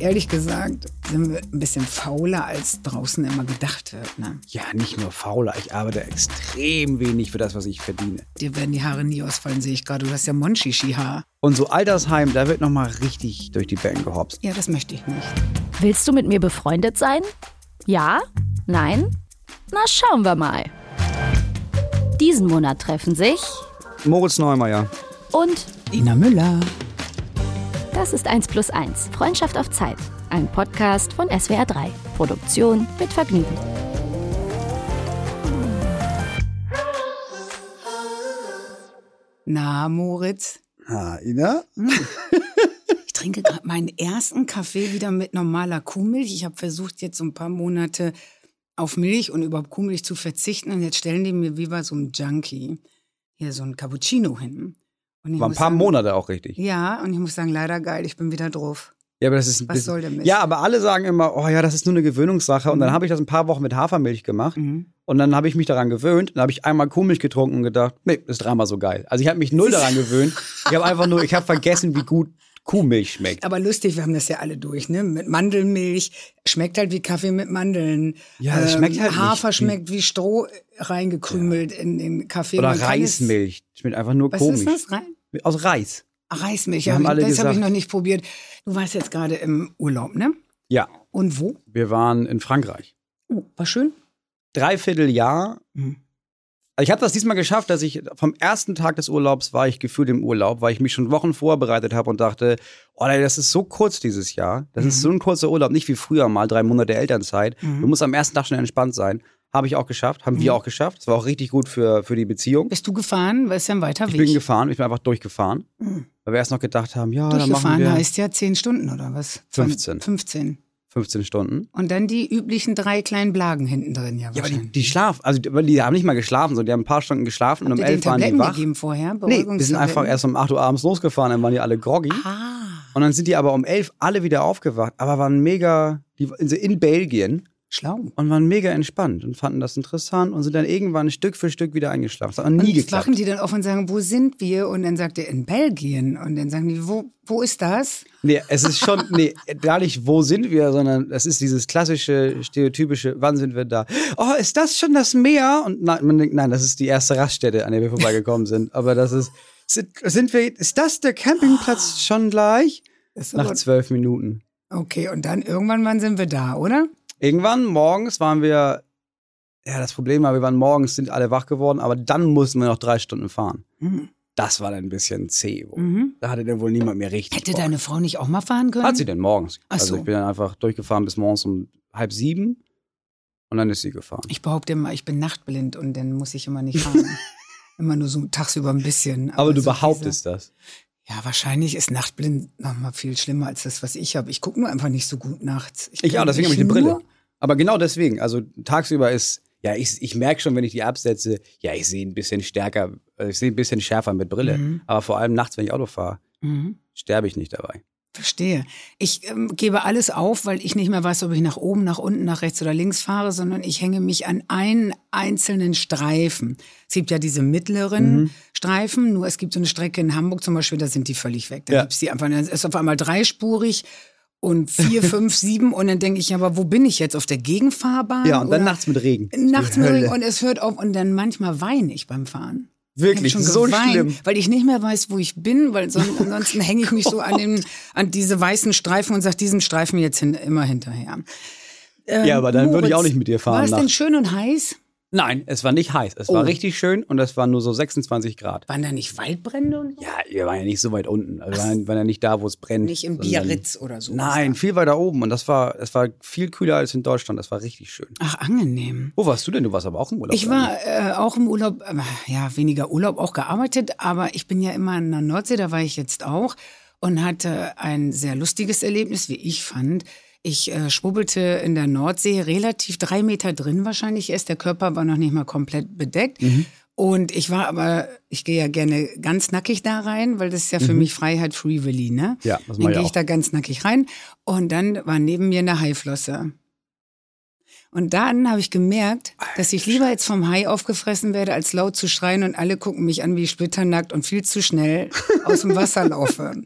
ehrlich gesagt sind wir ein bisschen fauler, als draußen immer gedacht wird. Ne? Ja, nicht nur fauler. Ich arbeite extrem wenig für das, was ich verdiene. Dir werden die Haare nie ausfallen, sehe ich gerade. Du hast ja Monchichi-Haar. Und so Altersheim, da wird nochmal richtig durch die Bänke gehopst. Ja, das möchte ich nicht. Willst du mit mir befreundet sein? Ja? Nein? Na, schauen wir mal. Diesen Monat treffen sich Moritz Neumeier. und Ina Müller. Das ist 1 plus 1. Freundschaft auf Zeit. Ein Podcast von SWR 3. Produktion mit Vergnügen. Na, Moritz? Ah, Ina? Ich trinke gerade meinen ersten Kaffee wieder mit normaler Kuhmilch. Ich habe versucht, jetzt so ein paar Monate auf Milch und überhaupt Kuhmilch zu verzichten. Und jetzt stellen die mir wie bei so einem Junkie hier so ein Cappuccino hin. Und ich War ein paar sagen, Monate auch richtig. Ja, und ich muss sagen, leider geil, ich bin wieder drauf. Ja, aber das ist ein Was bisschen, soll der Mist? Ja, aber alle sagen immer, oh ja, das ist nur eine Gewöhnungssache. Und dann habe ich das ein paar Wochen mit Hafermilch gemacht. Mhm. Und dann habe ich mich daran gewöhnt. Dann habe ich einmal Kuhmilch getrunken und gedacht, nee, das ist dreimal so geil. Also ich habe mich null daran gewöhnt. Ich habe einfach nur, ich habe vergessen, wie gut Kuhmilch schmeckt. Aber lustig, wir haben das ja alle durch, ne? Mit Mandelmilch. Schmeckt halt wie Kaffee mit Mandeln. Ähm, Ja, das schmeckt halt nicht Hafer wie- schmeckt wie Stroh reingekrümelt in den Kaffee. Oder Man Reismilch. Schmeckt einfach nur Was komisch. ist das? Rein? Aus Reis. Reismilch, ja, haben alle das habe ich noch nicht probiert. Du warst jetzt gerade im Urlaub, ne? Ja, Und wo? wir waren in Frankreich. Oh, war schön. Dreiviertel Jahr. Mhm. Also Ich habe das diesmal geschafft, dass ich vom ersten Tag des Urlaubs war ich gefühlt im Urlaub, weil ich mich schon Wochen vorbereitet habe und dachte, oh, das ist so kurz dieses Jahr. Das ist so ein kurzer Urlaub, nicht wie früher mal, drei Monate Elternzeit. Du musst am ersten Tag schon entspannt sein. Habe ich auch geschafft, haben wir auch geschafft. Das war auch richtig gut für, für die Beziehung. Bist du gefahren? Weil es ja ein weiter Ich Weg. bin gefahren, ich bin einfach durchgefahren. Weil wir erst noch gedacht haben, ja, dann machen Durchgefahren wir heißt ja zehn Stunden oder was? 15. 15. 15 Stunden. Und dann die üblichen drei kleinen Blagen hinten drin, ja, Ja, aber die, die schlafen, also die, die haben nicht mal geschlafen, sondern die haben ein paar Stunden geschlafen und Habt um ihr den elf waren die wach. gegeben vorher? Nee, wir sind einfach erst um 8 Uhr abends losgefahren, dann waren die alle groggy. Ah. Und dann sind die aber um 11 alle wieder aufgewacht, aber waren mega, die sind in Belgien Schlau. und waren mega entspannt und fanden das interessant und sind dann irgendwann Stück für Stück wieder eingeschlafen. Das hat nie und geklappt. wachen die dann auf und sagen, wo sind wir? Und dann sagt er, in Belgien. Und dann sagen die, wo, wo ist das? Nee, es ist schon, nee, gar nicht, wo sind wir, sondern es ist dieses klassische, stereotypische, wann sind wir da? Oh, ist das schon das Meer? Und nein, man denkt, nein, das ist die erste Raststätte, an der wir vorbeigekommen sind. Aber das ist, sind, sind wir, ist das der Campingplatz schon gleich? Nach zwölf Minuten. Okay, und dann irgendwann, wann sind wir da, oder? Irgendwann morgens waren wir, ja, das Problem war, wir waren morgens, sind alle wach geworden, aber dann mussten wir noch drei Stunden fahren. Mhm. Das war dann ein bisschen zäh. Mhm. Da hatte dann wohl niemand mehr richtig. Hätte Bock. deine Frau nicht auch mal fahren können? Hat sie denn morgens? Ach Also so. ich bin dann einfach durchgefahren bis morgens um halb sieben und dann ist sie gefahren. Ich behaupte immer, ich bin nachtblind und dann muss ich immer nicht fahren. immer nur so tagsüber ein bisschen. Aber du so behauptest das. Diese, ja, wahrscheinlich ist nachtblind noch mal viel schlimmer als das, was ich habe. Ich gucke nur einfach nicht so gut nachts. Ich auch, kann- deswegen habe ich eine Brille. Aber genau deswegen. Also tagsüber ist, ja, ich, ich merke schon, wenn ich die absetze, ja, ich sehe ein bisschen stärker, ich sehe ein bisschen schärfer mit Brille. Mhm. Aber vor allem nachts, wenn ich Auto fahre, Mhm. sterbe ich nicht dabei. Verstehe. Ich ähm, gebe alles auf, weil ich nicht mehr weiß, ob ich nach oben, nach unten, nach rechts oder links fahre, sondern ich hänge mich an einen einzelnen Streifen. Es gibt ja diese mittleren Mhm. Streifen, nur es gibt so eine Strecke in Hamburg zum Beispiel, da sind die völlig weg. Da Ja. gibt's die einfach, dann ist auf einmal dreispurig und vier, fünf, sieben und dann denke ich, aber wo bin ich jetzt? Auf der Gegenfahrbahn? Ja, und dann oder nachts mit Regen. Nachts mit. Regen und es hört auf und dann manchmal weine ich beim Fahren. Wirklich, schon so geweint, schlimm. Weil ich nicht mehr weiß, wo ich bin, weil son ansonsten hänge ich mich so an, den, an diese weißen Streifen und sage diesen Streifen jetzt hin, immer hinterher. Ähm, Ja, aber dann würde ich Moritz, auch nicht mit dir fahren War es denn schön und heiß? Nein, es war nicht heiß. Es war Oh. richtig schön und es waren nur so 26 Grad. Waren da nicht Waldbrände und so? Ja, wir waren ja nicht so weit unten. Also wir waren, waren ja nicht da, wo es brennt. Nicht im Biarritz oder so. Nein, viel weiter oben. Und das war, es war viel kühler als in Deutschland. Das war richtig schön. Ach, angenehm. Wo warst du denn? Du warst aber auch im Urlaub. Ich war äh, auch im Urlaub, äh, ja, weniger Urlaub, auch gearbeitet, aber ich bin ja immer in der Nordsee, da war ich jetzt auch und hatte ein sehr lustiges Erlebnis, wie ich fand. Ich äh, schwubbelte in der Nordsee relativ drei Meter drin wahrscheinlich erst. Der Körper war noch nicht mal komplett bedeckt. Mhm. Und ich war aber, ich gehe ja gerne ganz nackig da rein, weil das ist ja für mich Freiheit Free Willy, ne? Mhm. Ja, das Dann gehe ich auch. da ganz nackig rein und dann war neben mir eine Haiflosse. Und dann habe ich gemerkt, dass ich lieber jetzt vom Hai aufgefressen werde, als laut zu schreien und alle gucken mich an wie splitternackt und viel zu schnell aus dem Wasser laufe.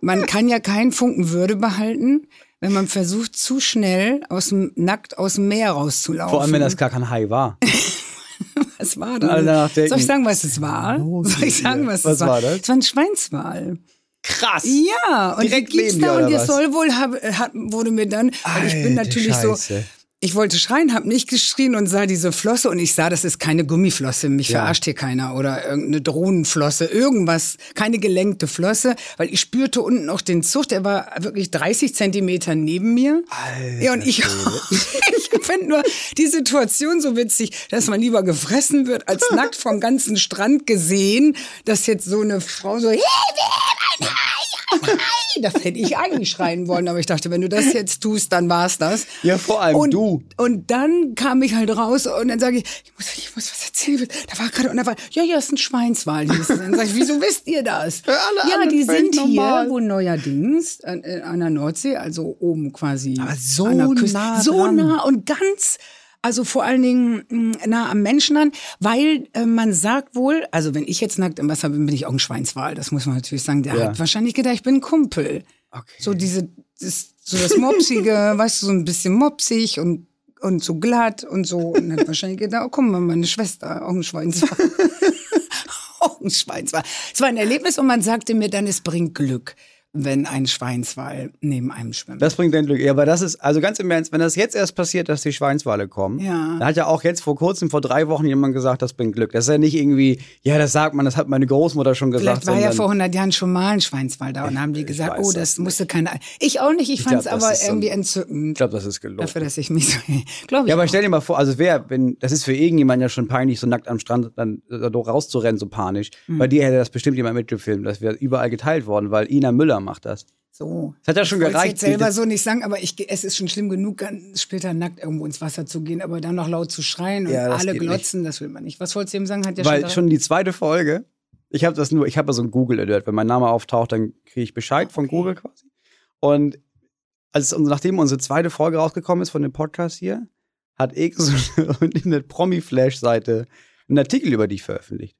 Man kann ja keinen Funken Würde behalten, wenn man versucht, zu schnell aus dem, nackt aus dem Meer rauszulaufen. Vor allem, wenn das gar kein Hai war. was war das? Denken, Soll ich sagen, was es war? Oh, Soll ich sagen, was, was es war? war das? Es war ein Schweinswal. Krass. Ja, und Direkt die gibt's da und der was? soll wohl, hab, hat, wurde mir dann, weil ich bin natürlich so, Scheiße. Ich wollte schreien, habe nicht geschrien und sah diese Flosse und ich sah, das ist keine Gummiflosse, mich Ja. verarscht hier keiner oder irgendeine Drohnenflosse, irgendwas, keine gelenkte Flosse, weil ich spürte unten auch den Zug, der war wirklich 30 Zentimeter neben mir. Alter ja, und ich, ich finde nur die Situation so witzig, dass man lieber gefressen wird, als nackt vom ganzen Strand gesehen, dass jetzt so eine Frau so, hey, haben ein Hai, ein Hai. Das hätte ich eigentlich schreien wollen, aber ich dachte, wenn du das jetzt tust, dann war's das. Ja, vor allem und, du. Und dann kam ich halt raus und dann sage ich, ich muss, ich muss was erzählen. Da war gerade, und da war, ja, ja, ist ein Schweinswal. Dann sage ich, wieso wisst ihr das? alle ja, die sind hier, normal. wo neuerdings an, äh, an der Nordsee, also oben quasi. Aber so an der Küste, nah So nah und ganz, also vor allen Dingen mh, nah am Menschen an, weil äh, man sagt wohl, also wenn ich jetzt nackt im Wasser bin, bin ich auch ein Schweinswal. Das muss man natürlich sagen. Der Ja. hat wahrscheinlich gedacht, ich bin ein Kumpel. Okay. So diese, das, so das Mopsige, weißt du, so ein bisschen mopsig und, und so glatt und so. Und hat wahrscheinlich gedacht, oh, guck mal, meine Schwester, auch ein Schweinswal. auch ein Schweinswal. Es war ein Erlebnis und man sagte mir dann, es bringt Glück, wenn ein Schweinswal neben einem schwimmt. Das bringt dein Glück. Ja, aber das ist, also ganz im Ernst, wenn das jetzt erst passiert, dass die Schweinswale kommen, Ja. da hat ja auch jetzt vor kurzem, vor drei Wochen jemand gesagt, das bringt Glück. Das ist ja nicht irgendwie, ja, das sagt man, das hat meine Großmutter schon gesagt. Vielleicht war ja vor 100 Jahren schon mal ein Schweinswal da und haben die gesagt, oh, das musste keine. Ich auch nicht, ich fand es aber ist so irgendwie Ich entzückend. glaube, das ist gelogen. Dafür, dass ich mich so. Glaube ich. Ja, aber auch. stell dir mal vor, also wer, wenn, das ist für irgendjemanden ja schon peinlich, so nackt am Strand dann äh, da rauszurennen, so panisch. Hm. Bei dir hätte das bestimmt jemand mitgefilmt. Das wäre überall geteilt worden, weil Ina Müller macht das. So. Es hat ja schon Ich gereicht. jetzt selber so nicht sagen, aber ich, es ist schon schlimm genug, ganz später nackt irgendwo ins Wasser zu gehen, aber dann noch laut zu schreien und Ja, das alle glotzen, das will man nicht. Was wolltest du eben sagen? Hat ja weil schon, schon die zweite Folge, ich habe das nur, ich habe ja so ein Google Alert, wenn mein Name auftaucht, dann kriege ich Bescheid von Okay. Google quasi. Und als nachdem unsere zweite Folge rausgekommen ist von dem Podcast hier, hat irgend so eine Promi-Flash-Seite einen Artikel über dich veröffentlicht.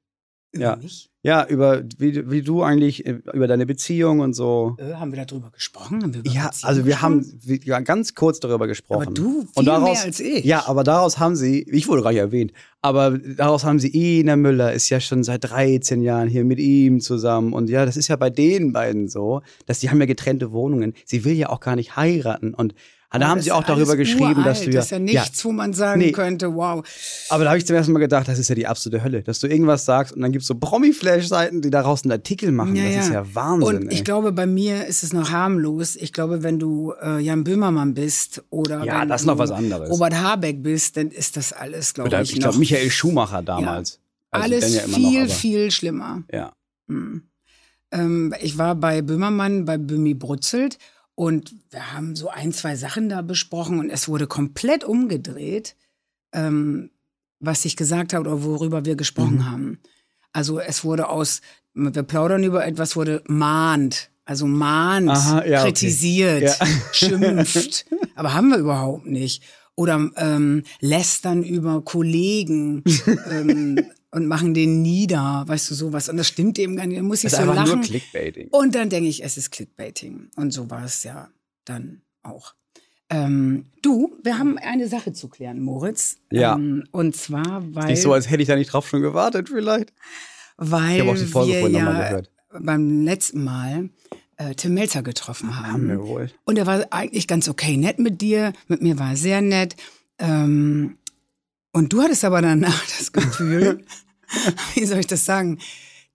ja. Nicht? Ja, über wie, wie du eigentlich äh, über deine Beziehung und so. Äh, haben wir darüber gesprochen? Haben wir über Ja, Beziehungen also wir haben gesprochen? wir, ja, ganz kurz darüber gesprochen. Aber du viel und daraus, mehr als ich. Ja, aber daraus haben sie, ich wurde gar nicht erwähnt, aber daraus haben sie, Ina Müller ist ja schon seit 13 Jahren hier mit ihm zusammen. Und ja, das ist ja bei den beiden so, dass die haben ja getrennte Wohnungen. Sie will ja auch gar nicht heiraten. Und da Aber haben sie auch darüber geschrieben, uralt. dass du ja. Das ist ja nichts, wo man sagen Nee. könnte, wow. Aber da habe ich zum ersten Mal gedacht, das ist ja die absolute Hölle, dass du irgendwas sagst und dann gibt's so Promi-Flash-Seiten, die daraus einen Artikel machen. das ist ja Wahnsinn. Und ich ey. glaube, bei mir ist es noch harmlos. Ich glaube, wenn du äh, Jan Böhmermann bist oder Ja, das ist noch was anderes. Robert Habeck bist, dann ist das alles, glaube Oder ich, ich glaube, Michael Schumacher damals. Also alles ja viel, noch, viel schlimmer. Ja. Hm. Ähm, ich war bei Böhmermann, bei Böhmi Brutzelt und wir haben so ein, zwei Sachen da besprochen und es wurde komplett umgedreht, ähm, was ich gesagt habe oder worüber wir gesprochen Mhm. haben. Also es wurde aus, wir plaudern über etwas, wurde mahnt. Also mahnt, Aha, ja, okay. kritisiert, Ja. schimpft. Aber haben wir überhaupt nicht. Oder ähm, lästern über Kollegen ähm, und machen den nieder, weißt du, sowas. Und das stimmt eben gar nicht. Da muss ich Das ist so einfach lachen. nur Clickbaiting. Und dann denke ich, es ist Clickbaiting. Und so war es ja dann auch. Ähm, du, wir haben eine Sache zu klären, Moritz. Ja. Ähm, und zwar, weil, Nicht so, als hätte ich da nicht drauf schon gewartet, vielleicht. weil Ich habe auch die Folge wir vorhin ja nochmal gehört. beim letzten Mal äh, Tim Melzer getroffen haben. Haben wir wohl. Und er war eigentlich ganz okay nett mit dir. Mit mir war er sehr nett. Ähm, und du hattest aber danach das Gefühl, wie soll ich das sagen,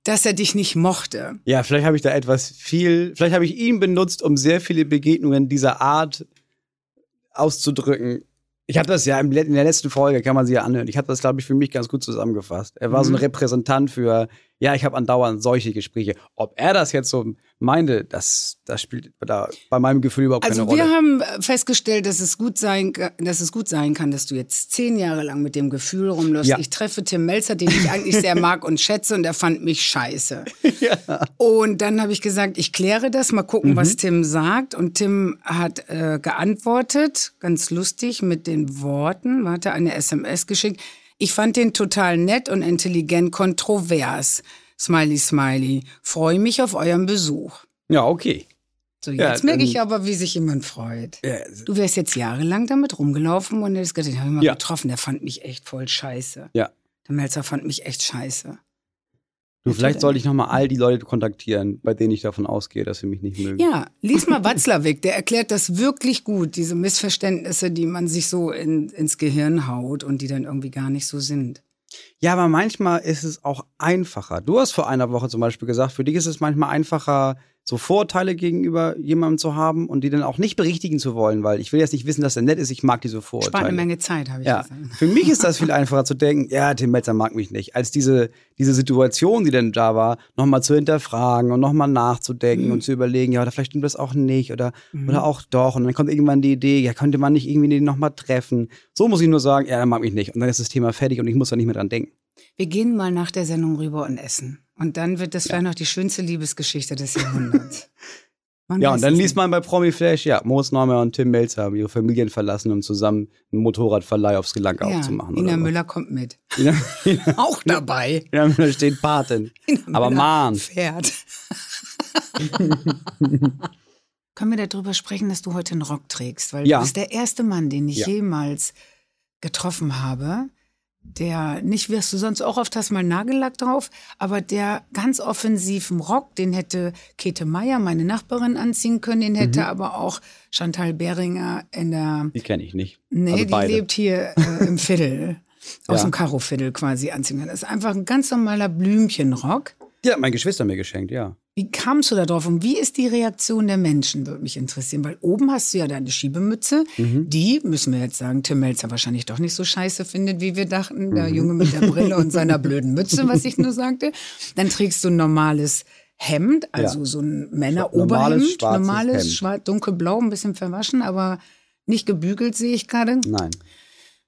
dass er dich nicht mochte. Ja, vielleicht habe ich da etwas viel, vielleicht habe ich ihn benutzt, um sehr viele Begegnungen dieser Art auszudrücken. Ich habe das ja in der letzten Folge, kann man sie ja anhören. Ich habe das, glaube ich, für mich ganz gut zusammengefasst. Er war so ein Mhm. Repräsentant für, ja, ich habe andauernd solche Gespräche. Ob er das jetzt so meinte, das, das spielt da bei meinem Gefühl überhaupt Also keine wir Rolle. haben äh, festgestellt, dass es gut sein, dass es gut sein kann, dass du jetzt zehn Jahre lang mit dem Gefühl rumläufst. Ja. Ich treffe Tim Melzer, den ich eigentlich sehr mag und schätze, und er fand mich scheiße. Und dann habe ich gesagt, ich kläre das, mal gucken, was Tim sagt. Und Tim hat äh, geantwortet, ganz lustig mit den Worten, warte, eine SMS geschickt. Ich fand den total nett und intelligent kontrovers. Smiley, smiley. Freue mich auf euren Besuch. Ja, okay. So, Ja, jetzt merke ich aber, wie sich jemand freut. Ja, Du wärst jetzt jahrelang damit rumgelaufen und hättest gedacht, den habe ich mal Ja. getroffen, der fand mich echt voll scheiße. Ja. Der Melzer fand mich echt scheiße. Du, vielleicht sollte ich nochmal all die Leute kontaktieren, bei denen ich davon ausgehe, dass sie mich nicht mögen. Ja, lies mal Watzlawick, der erklärt das wirklich gut, diese Missverständnisse, die man sich so in, ins Gehirn haut und die dann irgendwie gar nicht so sind. Ja, aber manchmal ist es auch einfacher. Du hast vor einer Woche zum Beispiel gesagt, für dich ist es manchmal einfacher, so Vorurteile gegenüber jemandem zu haben und die dann auch nicht berichtigen zu wollen, weil ich will jetzt nicht wissen, dass er nett ist, ich mag diese Spart eine Vorurteile. Menge Zeit, habe ich Ja, gesagt. für mich ist das viel einfacher zu denken, ja, Tim Melzer mag mich nicht, als diese, diese Situation, die dann da war, nochmal zu hinterfragen und nochmal nachzudenken Mhm. und zu überlegen, ja, oder vielleicht stimmt das auch nicht oder, oder auch doch. Und dann kommt irgendwann die Idee, ja, könnte man nicht irgendwie den nochmal treffen. So muss ich nur sagen, ja, er mag mich nicht. Und dann ist das Thema fertig und ich muss da nicht mehr dran denken. Wir gehen mal nach der Sendung rüber und essen. Und dann wird das vielleicht noch die schönste Liebesgeschichte des Jahrhunderts. Man Ja, und dann es liest man bei Promi Flash, ja, Moos Neumann und Tim Melzer haben ihre Familien verlassen, um zusammen einen Motorradverleih aufs Gelang ja, aufzumachen. Ina. Müller kommt mit. Ina, Ina, Auch dabei. Ina Müller steht Patin. Ina Aber Mann. Fährt. Können wir darüber sprechen, dass du heute einen Rock trägst? Weil Ja. du bist der erste Mann, den ich Ja. jemals getroffen habe, der, nicht wirst du sonst auch oft hast mal Nagellack drauf, aber der ganz offensiv im Rock, den hätte Käthe Meyer, meine Nachbarin, anziehen können, den hätte Mhm. aber auch Chantal Behringer in der, Die kenne ich nicht. nee, also die beide. lebt hier äh, im Viertel, aus Ja. dem Karo-Viertel quasi anziehen können. Das ist einfach ein ganz normaler Blümchenrock. Die hat mein Geschwister mir geschenkt, ja. Wie kamst du da drauf und wie ist die Reaktion der Menschen, würde mich interessieren. Weil oben hast du ja deine Schiebemütze, Mhm. die, müssen wir jetzt sagen, Tim Melzer wahrscheinlich doch nicht so scheiße findet, wie wir dachten. Mhm. Der Junge mit der Brille und seiner blöden Mütze, was ich nur sagte. Dann trägst du ein normales Hemd, also Ja. so ein Normales, Männeroberhemd, normales, Hemd. schwarz, dunkelblau, ein bisschen verwaschen, aber nicht gebügelt, sehe ich gerade. Nein.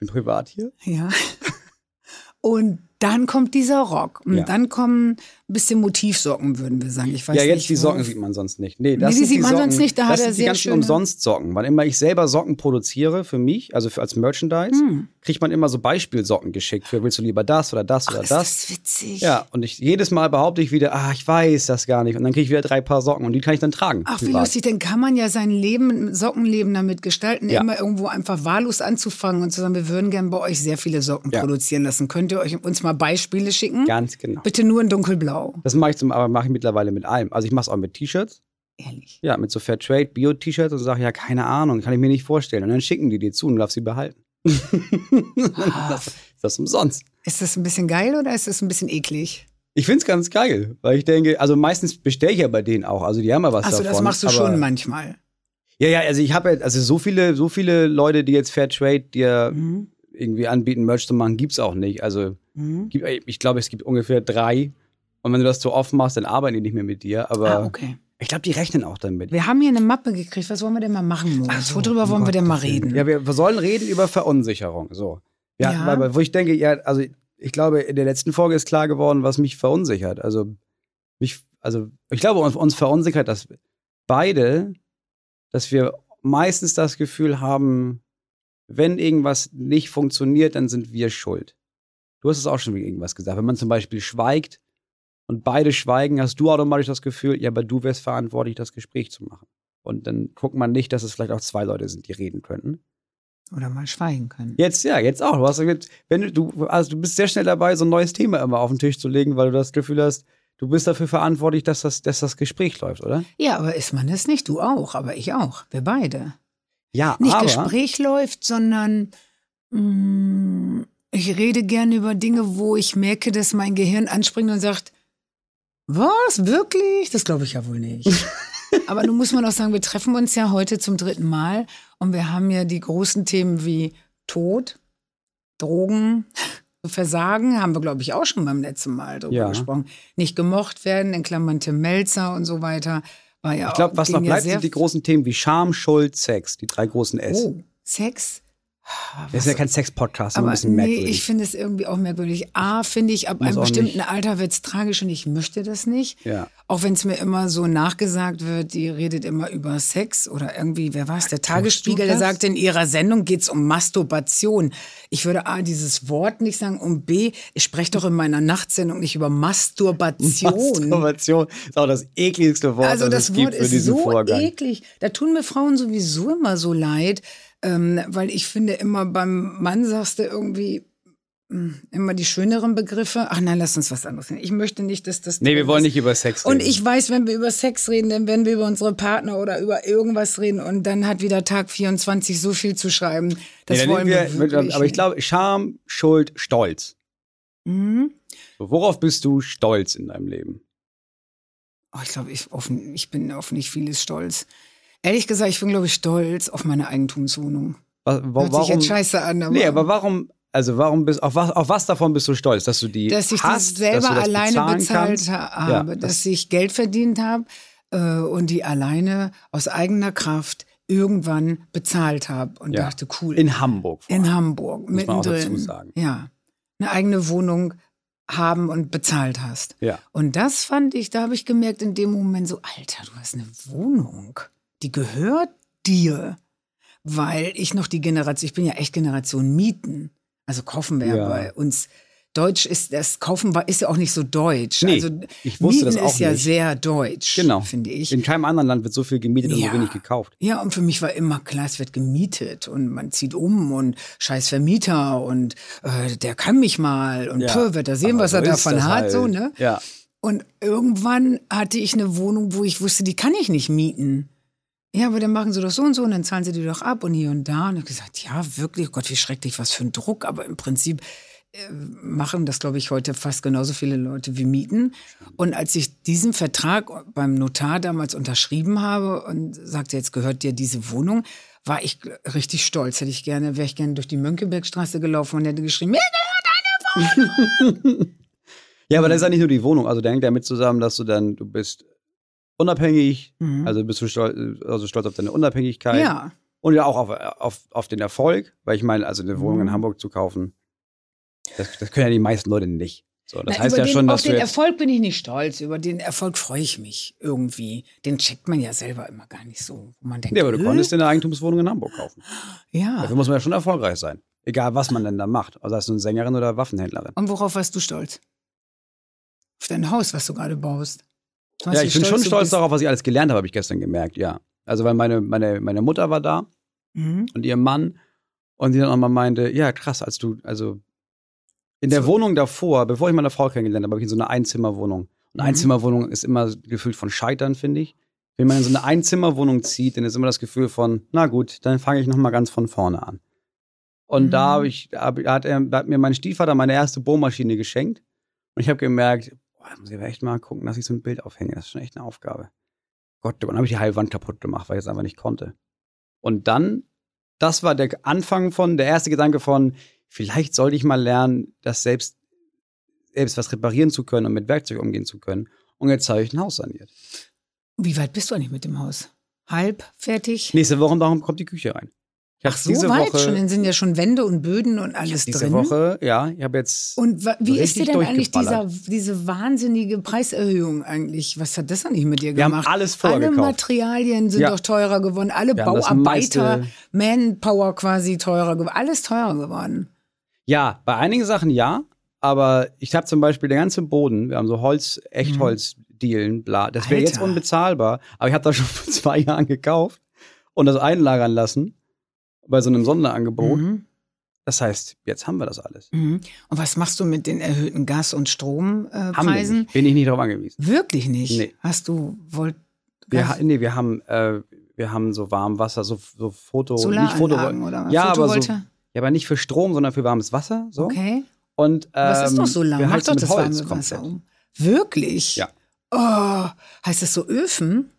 Bin privat hier. Ja. Und dann kommt dieser Rock. Und Ja. dann kommen bisschen Motivsocken, würden wir sagen. Ich weiß ja, jetzt nicht, die wo- Socken sieht man sonst nicht. Nee, das Nee, die sieht man Socken, sonst nicht, da hat das er sehr die ganzen schöne- Umsonst-Socken. Wann immer ich selber Socken produziere für mich, also für, als Merchandise, Hm. kriegt man immer so Beispielsocken geschickt. Für willst du lieber das oder das oder Ist das? das witzig? Ja, und ich, jedes Mal behaupte ich wieder, ah, ich weiß das gar nicht. Und dann kriege ich wieder drei Paar Socken und die kann ich dann tragen. Ach, wie lustig. Dann kann man ja sein Leben, Sockenleben damit gestalten, Ja. immer irgendwo einfach wahllos anzufangen und zu sagen, wir würden gern bei euch sehr viele Socken Ja. produzieren lassen. Könnt ihr euch uns mal Beispiele schicken? Ganz genau. Bitte nur in dunkelblau. Das mache ich zum, aber mache ich mittlerweile mit allem. Also ich mache es auch mit T-Shirts. Ehrlich. Ja, mit so Fairtrade Bio-T-Shirts und sage, ja, keine Ahnung, kann ich mir nicht vorstellen. Und dann schicken die dir zu und du darfst sie behalten. das ist das umsonst. Ist das ein bisschen geil oder ist das ein bisschen eklig? Ich find's ganz geil, weil ich denke, also meistens bestelle ich ja bei denen auch. Also die haben ja was Achso, davon. das machst du schon manchmal. Ja, ja, also ich habe ja, also so viele, so viele Leute, die jetzt Fairtrade dir Mhm. irgendwie anbieten, Merch zu machen, gibt's auch nicht. Also Mhm. gibt- ich glaube, es gibt ungefähr drei. Und wenn du das zu oft machst, dann arbeiten die nicht mehr mit dir. Aber Ah, okay. ich glaube, die rechnen auch damit. Wir haben hier eine Mappe gekriegt. Was wollen wir denn mal machen, Moritz? Worüber wollen wir denn mal reden? Ja, wir, wir sollen reden über Verunsicherung. So. Ja, Ja. Weil, wo ich denke, ja, also ich glaube, in der letzten Folge ist klar geworden, was mich verunsichert. Also mich, also ich glaube, uns, uns verunsichert, dass beide, dass wir meistens das Gefühl haben, wenn irgendwas nicht funktioniert, dann sind wir schuld. Du hast es auch schon irgendwas gesagt. Wenn man zum Beispiel schweigt und beide schweigen, hast du automatisch das Gefühl, ja, aber du wärst verantwortlich, das Gespräch zu machen. Und dann guckt man nicht, dass es vielleicht auch zwei Leute sind, die reden könnten. Oder mal schweigen können. Jetzt, ja, jetzt auch. Du hast wenn du, also du bist sehr schnell dabei, so ein neues Thema immer auf den Tisch zu legen, weil du das Gefühl hast, du bist dafür verantwortlich, dass das, dass das Gespräch läuft, oder? Ja, aber ist man es nicht? Du auch, aber ich auch. Wir beide. Ja, Nicht aber Gespräch läuft, sondern mh, ich rede gerne über Dinge, wo ich merke, dass mein Gehirn anspringt und sagt, was, wirklich? Das glaube ich ja wohl nicht. Aber nun muss man auch sagen, wir treffen uns ja heute zum dritten Mal und wir haben ja die großen Themen wie Tod, Drogen, Versagen, haben wir, glaube ich, auch schon beim letzten Mal drüber Ja. gesprochen. Nicht gemocht werden, in Klammern Tim Melzer und so weiter. War ja ich glaube, was noch ja bleibt, sehr sind die großen Themen wie Scham, Schuld, Sex, die drei großen S. Oh, Sex. Das ist ja kein Sex-Podcast, aber ein bisschen nee, merkwürdig. ich finde es irgendwie auch merkwürdig. A, finde ich, ab Muss einem bestimmten nicht. Alter wird es tragisch und ich möchte das nicht. Ja. Auch wenn es mir immer so nachgesagt wird, die redet immer über Sex oder irgendwie, wer war es, der Tagesspiegel, der sagte, in ihrer Sendung geht es um Masturbation. Ich würde A, dieses Wort nicht sagen und B, ich spreche doch in meiner Nachtsendung nicht über Masturbation. Masturbation ist auch das ekligste Wort, Also das, das Wort gibt für ist diesen so Vorgang. eklig. Da tun mir Frauen sowieso immer so leid, ähm, weil ich finde immer beim Mann sagst du irgendwie mh, immer die schöneren Begriffe. Ach nein, lass uns was anderes nehmen. Ich möchte nicht, dass das. Nee, wir wollen ist. nicht über Sex reden. Und ich weiß, wenn wir über Sex reden, dann werden wir über unsere Partner oder über irgendwas reden und dann hat wieder Tag 24 so viel zu schreiben. Das Nee, wollen wir, wir, aber ich glaube, Scham, Schuld, Stolz. Mhm. Worauf bist du stolz in deinem Leben? Oh, ich glaube, ich, auf, ich bin auf nicht vieles stolz. Ehrlich gesagt, ich bin, glaube ich, stolz auf meine Eigentumswohnung. Was, wa- Hört warum? sich jetzt scheiße an, aber, nee, aber warum, also warum bist, auf was, auf was davon bist du stolz? Dass du die dass ich hast, das selber das alleine bezahlt habe, das- dass ich Geld verdient habe äh, und die alleine aus eigener Kraft irgendwann bezahlt habe und Ja. dachte, cool. In Hamburg. vor In. Hamburg, Muss man auch mittendrin. dazu sagen. Ja. Eine eigene Wohnung haben und bezahlt hast. Ja. Und das fand ich, da habe ich gemerkt in dem Moment so, Alter, du hast eine Wohnung, die gehört dir. Weil ich noch die Generation, ich bin ja echt Generation Mieten. Also kaufen wir ja, Ja. bei uns. Deutsch ist, das Kaufen war, ist ja auch nicht so deutsch. Nee, also ich wusste Mieten das auch ist ja nicht. sehr deutsch, Genau. finde ich. In keinem anderen Land wird so viel gemietet und Ja. so wenig gekauft. Ja, und für mich war immer klar, es wird gemietet und man zieht um und scheiß Vermieter und äh, der kann mich mal und Ja, pö, wird er sehen, aber was so er davon hat, halt. so, ne? Ja. Und irgendwann hatte ich eine Wohnung, wo ich wusste, die kann ich nicht mieten. Ja, aber dann machen sie doch so und so und dann zahlen sie die doch ab und hier und da. Und ich hab gesagt, ja, wirklich, Gott, wie schrecklich, was für ein Druck. Aber im Prinzip äh, machen das, glaube ich, heute fast genauso viele Leute wie mieten. Und als ich diesen Vertrag beim Notar damals unterschrieben habe und sagte, jetzt gehört dir diese Wohnung, war ich richtig stolz. Hätte ich gerne, wäre ich gerne durch die Mönckebergstraße gelaufen und hätte geschrieben, mir Ja, aber das ist ja nicht nur die Wohnung. Also der hängt damit zusammen, dass du dann, du bist unabhängig, Mhm. also bist du stolz, also stolz auf deine Unabhängigkeit Ja, und ja auch auf, auf, auf den Erfolg, weil ich meine, also eine Wohnung in Mhm. Hamburg zu kaufen, das, das können ja die meisten Leute nicht. So, das Na, heißt ja den, schon, auf dass du den Erfolg bin ich nicht stolz. Über den Erfolg freue ich mich irgendwie. Den checkt man ja selber immer gar nicht so. Wo man denkt, ja, aber du konntest dir eine Eigentumswohnung in Hamburg kaufen. Ja. Dafür muss man ja schon erfolgreich sein. Egal, was man denn da macht. Also, als du eine Sängerin oder Waffenhändlerin. Und worauf warst du stolz? Auf dein Haus, was du gerade baust. Ja, ich bin schon stolz darauf, was ich alles gelernt habe, habe ich gestern gemerkt, ja. Also, weil meine, meine, meine Mutter war da Mhm. und ihr Mann und die dann auch mal meinte, ja, krass, als du, also in der So. Wohnung davor, bevor ich meine Frau kennengelernt habe, habe ich in so einer Einzimmerwohnung. Und Mhm. Einzimmerwohnung ist immer gefühlt von Scheitern, finde ich. Wenn man in so eine Einzimmerwohnung zieht, dann ist immer das Gefühl von, na gut, dann fange ich noch mal ganz von vorne an. Und Mhm. da, habe ich, da hab- hat, er, da hat mir mein Stiefvater meine erste Bohrmaschine geschenkt. Und ich habe gemerkt, boah, da muss ich aber echt mal gucken, dass ich so ein Bild aufhänge. Das ist schon echt eine Aufgabe. Gott, dann habe ich die halbe Wand kaputt gemacht, weil ich es einfach nicht konnte. Und dann, das war der Anfang von, der erste Gedanke von, vielleicht sollte ich mal lernen, das selbst, selbst was reparieren zu können und mit Werkzeug umgehen zu können. Und jetzt habe ich ein Haus saniert. Wie weit bist du eigentlich mit dem Haus? Halb fertig? Nächste Woche kommt die Küche rein. Ich Ach, so weit schon. Dann sind ja schon Wände und Böden und alles diese drin. Woche, ja, ich habe jetzt. Und wie ist dir denn eigentlich dieser, diese wahnsinnige Preiserhöhung eigentlich? Was hat das eigentlich mit dir wir haben gemacht? alles vorher Alle. Materialien sind Ja. doch teurer geworden. Alle Wir Bauarbeiter, Manpower quasi teurer geworden. Alles teurer geworden. Ja, bei einigen Sachen ja, aber ich habe zum Beispiel der ganze Boden, wir haben so Holz, Echtholz-Dielen, bla, das wäre jetzt unbezahlbar, aber ich habe das schon vor zwei Jahren gekauft und das einlagern lassen bei so einem Sonderangebot. Mhm. Das heißt, jetzt haben wir das alles. Mhm. Und was machst du mit den erhöhten Gas- und Strompreisen? Bin ich nicht darauf angewiesen. Wirklich nicht? Nee. Hast du wollt Wir, ha- nee, wir haben, äh, wir haben so Warmwasser, so, so Foto, nicht Foto, oder was? ja, aber so, ja, aber nicht für Strom, sondern für warmes Wasser. So. Okay. Und, ähm, Was ist doch so lang? Wir heizen doch das Holz warme. Wasser um. Wirklich? Ja. Oh, heißt das so Öfen?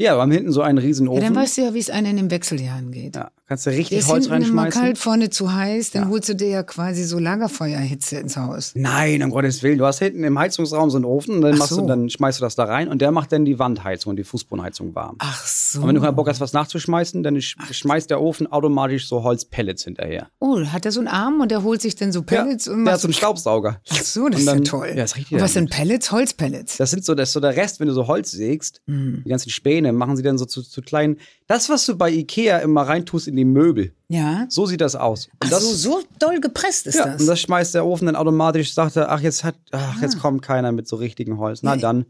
Ja, wir haben hinten so einen riesen Ja, Ofen. dann weißt du ja, wie es einem in den Wechseljahren geht. ja, kannst du Der richtig ist Holz hinten reinschmeißen. kalt, vorne zu heiß, dann Ja. holst du dir ja quasi so Lagerfeuerhitze ins Haus. Nein, um Gottes Willen. Du hast hinten im Heizungsraum so einen Ofen und dann, Ach machst so. du, dann schmeißt du das da rein und der macht dann die Wandheizung und die Fußbodenheizung warm. Ach so. Und wenn du keinen Bock hast, was nachzuschmeißen, dann sch schmeißt der Ofen automatisch so Holzpellets hinterher. Oh, hat er so einen Arm und der holt sich dann so Pellets ja, und der macht hat so einen Staubsauger. Ach so, das dann- ist ja toll. Ja, ist richtig und was damit. sind Pellets? Holzpellets. Das sind so, das ist so der Rest, wenn du so Holz sägst, Hm. die ganzen Späne, machen sie dann so zu, zu kleinen. Das, was du bei Ikea immer reintust in die Möbel, ja. so sieht das aus. Und Ach das, so, so doll gepresst ist ja, das. und das schmeißt der Ofen dann automatisch, sagt er, ach, jetzt hat, ach, Ah. jetzt kommt keiner mit so richtigen Holz. Na dann.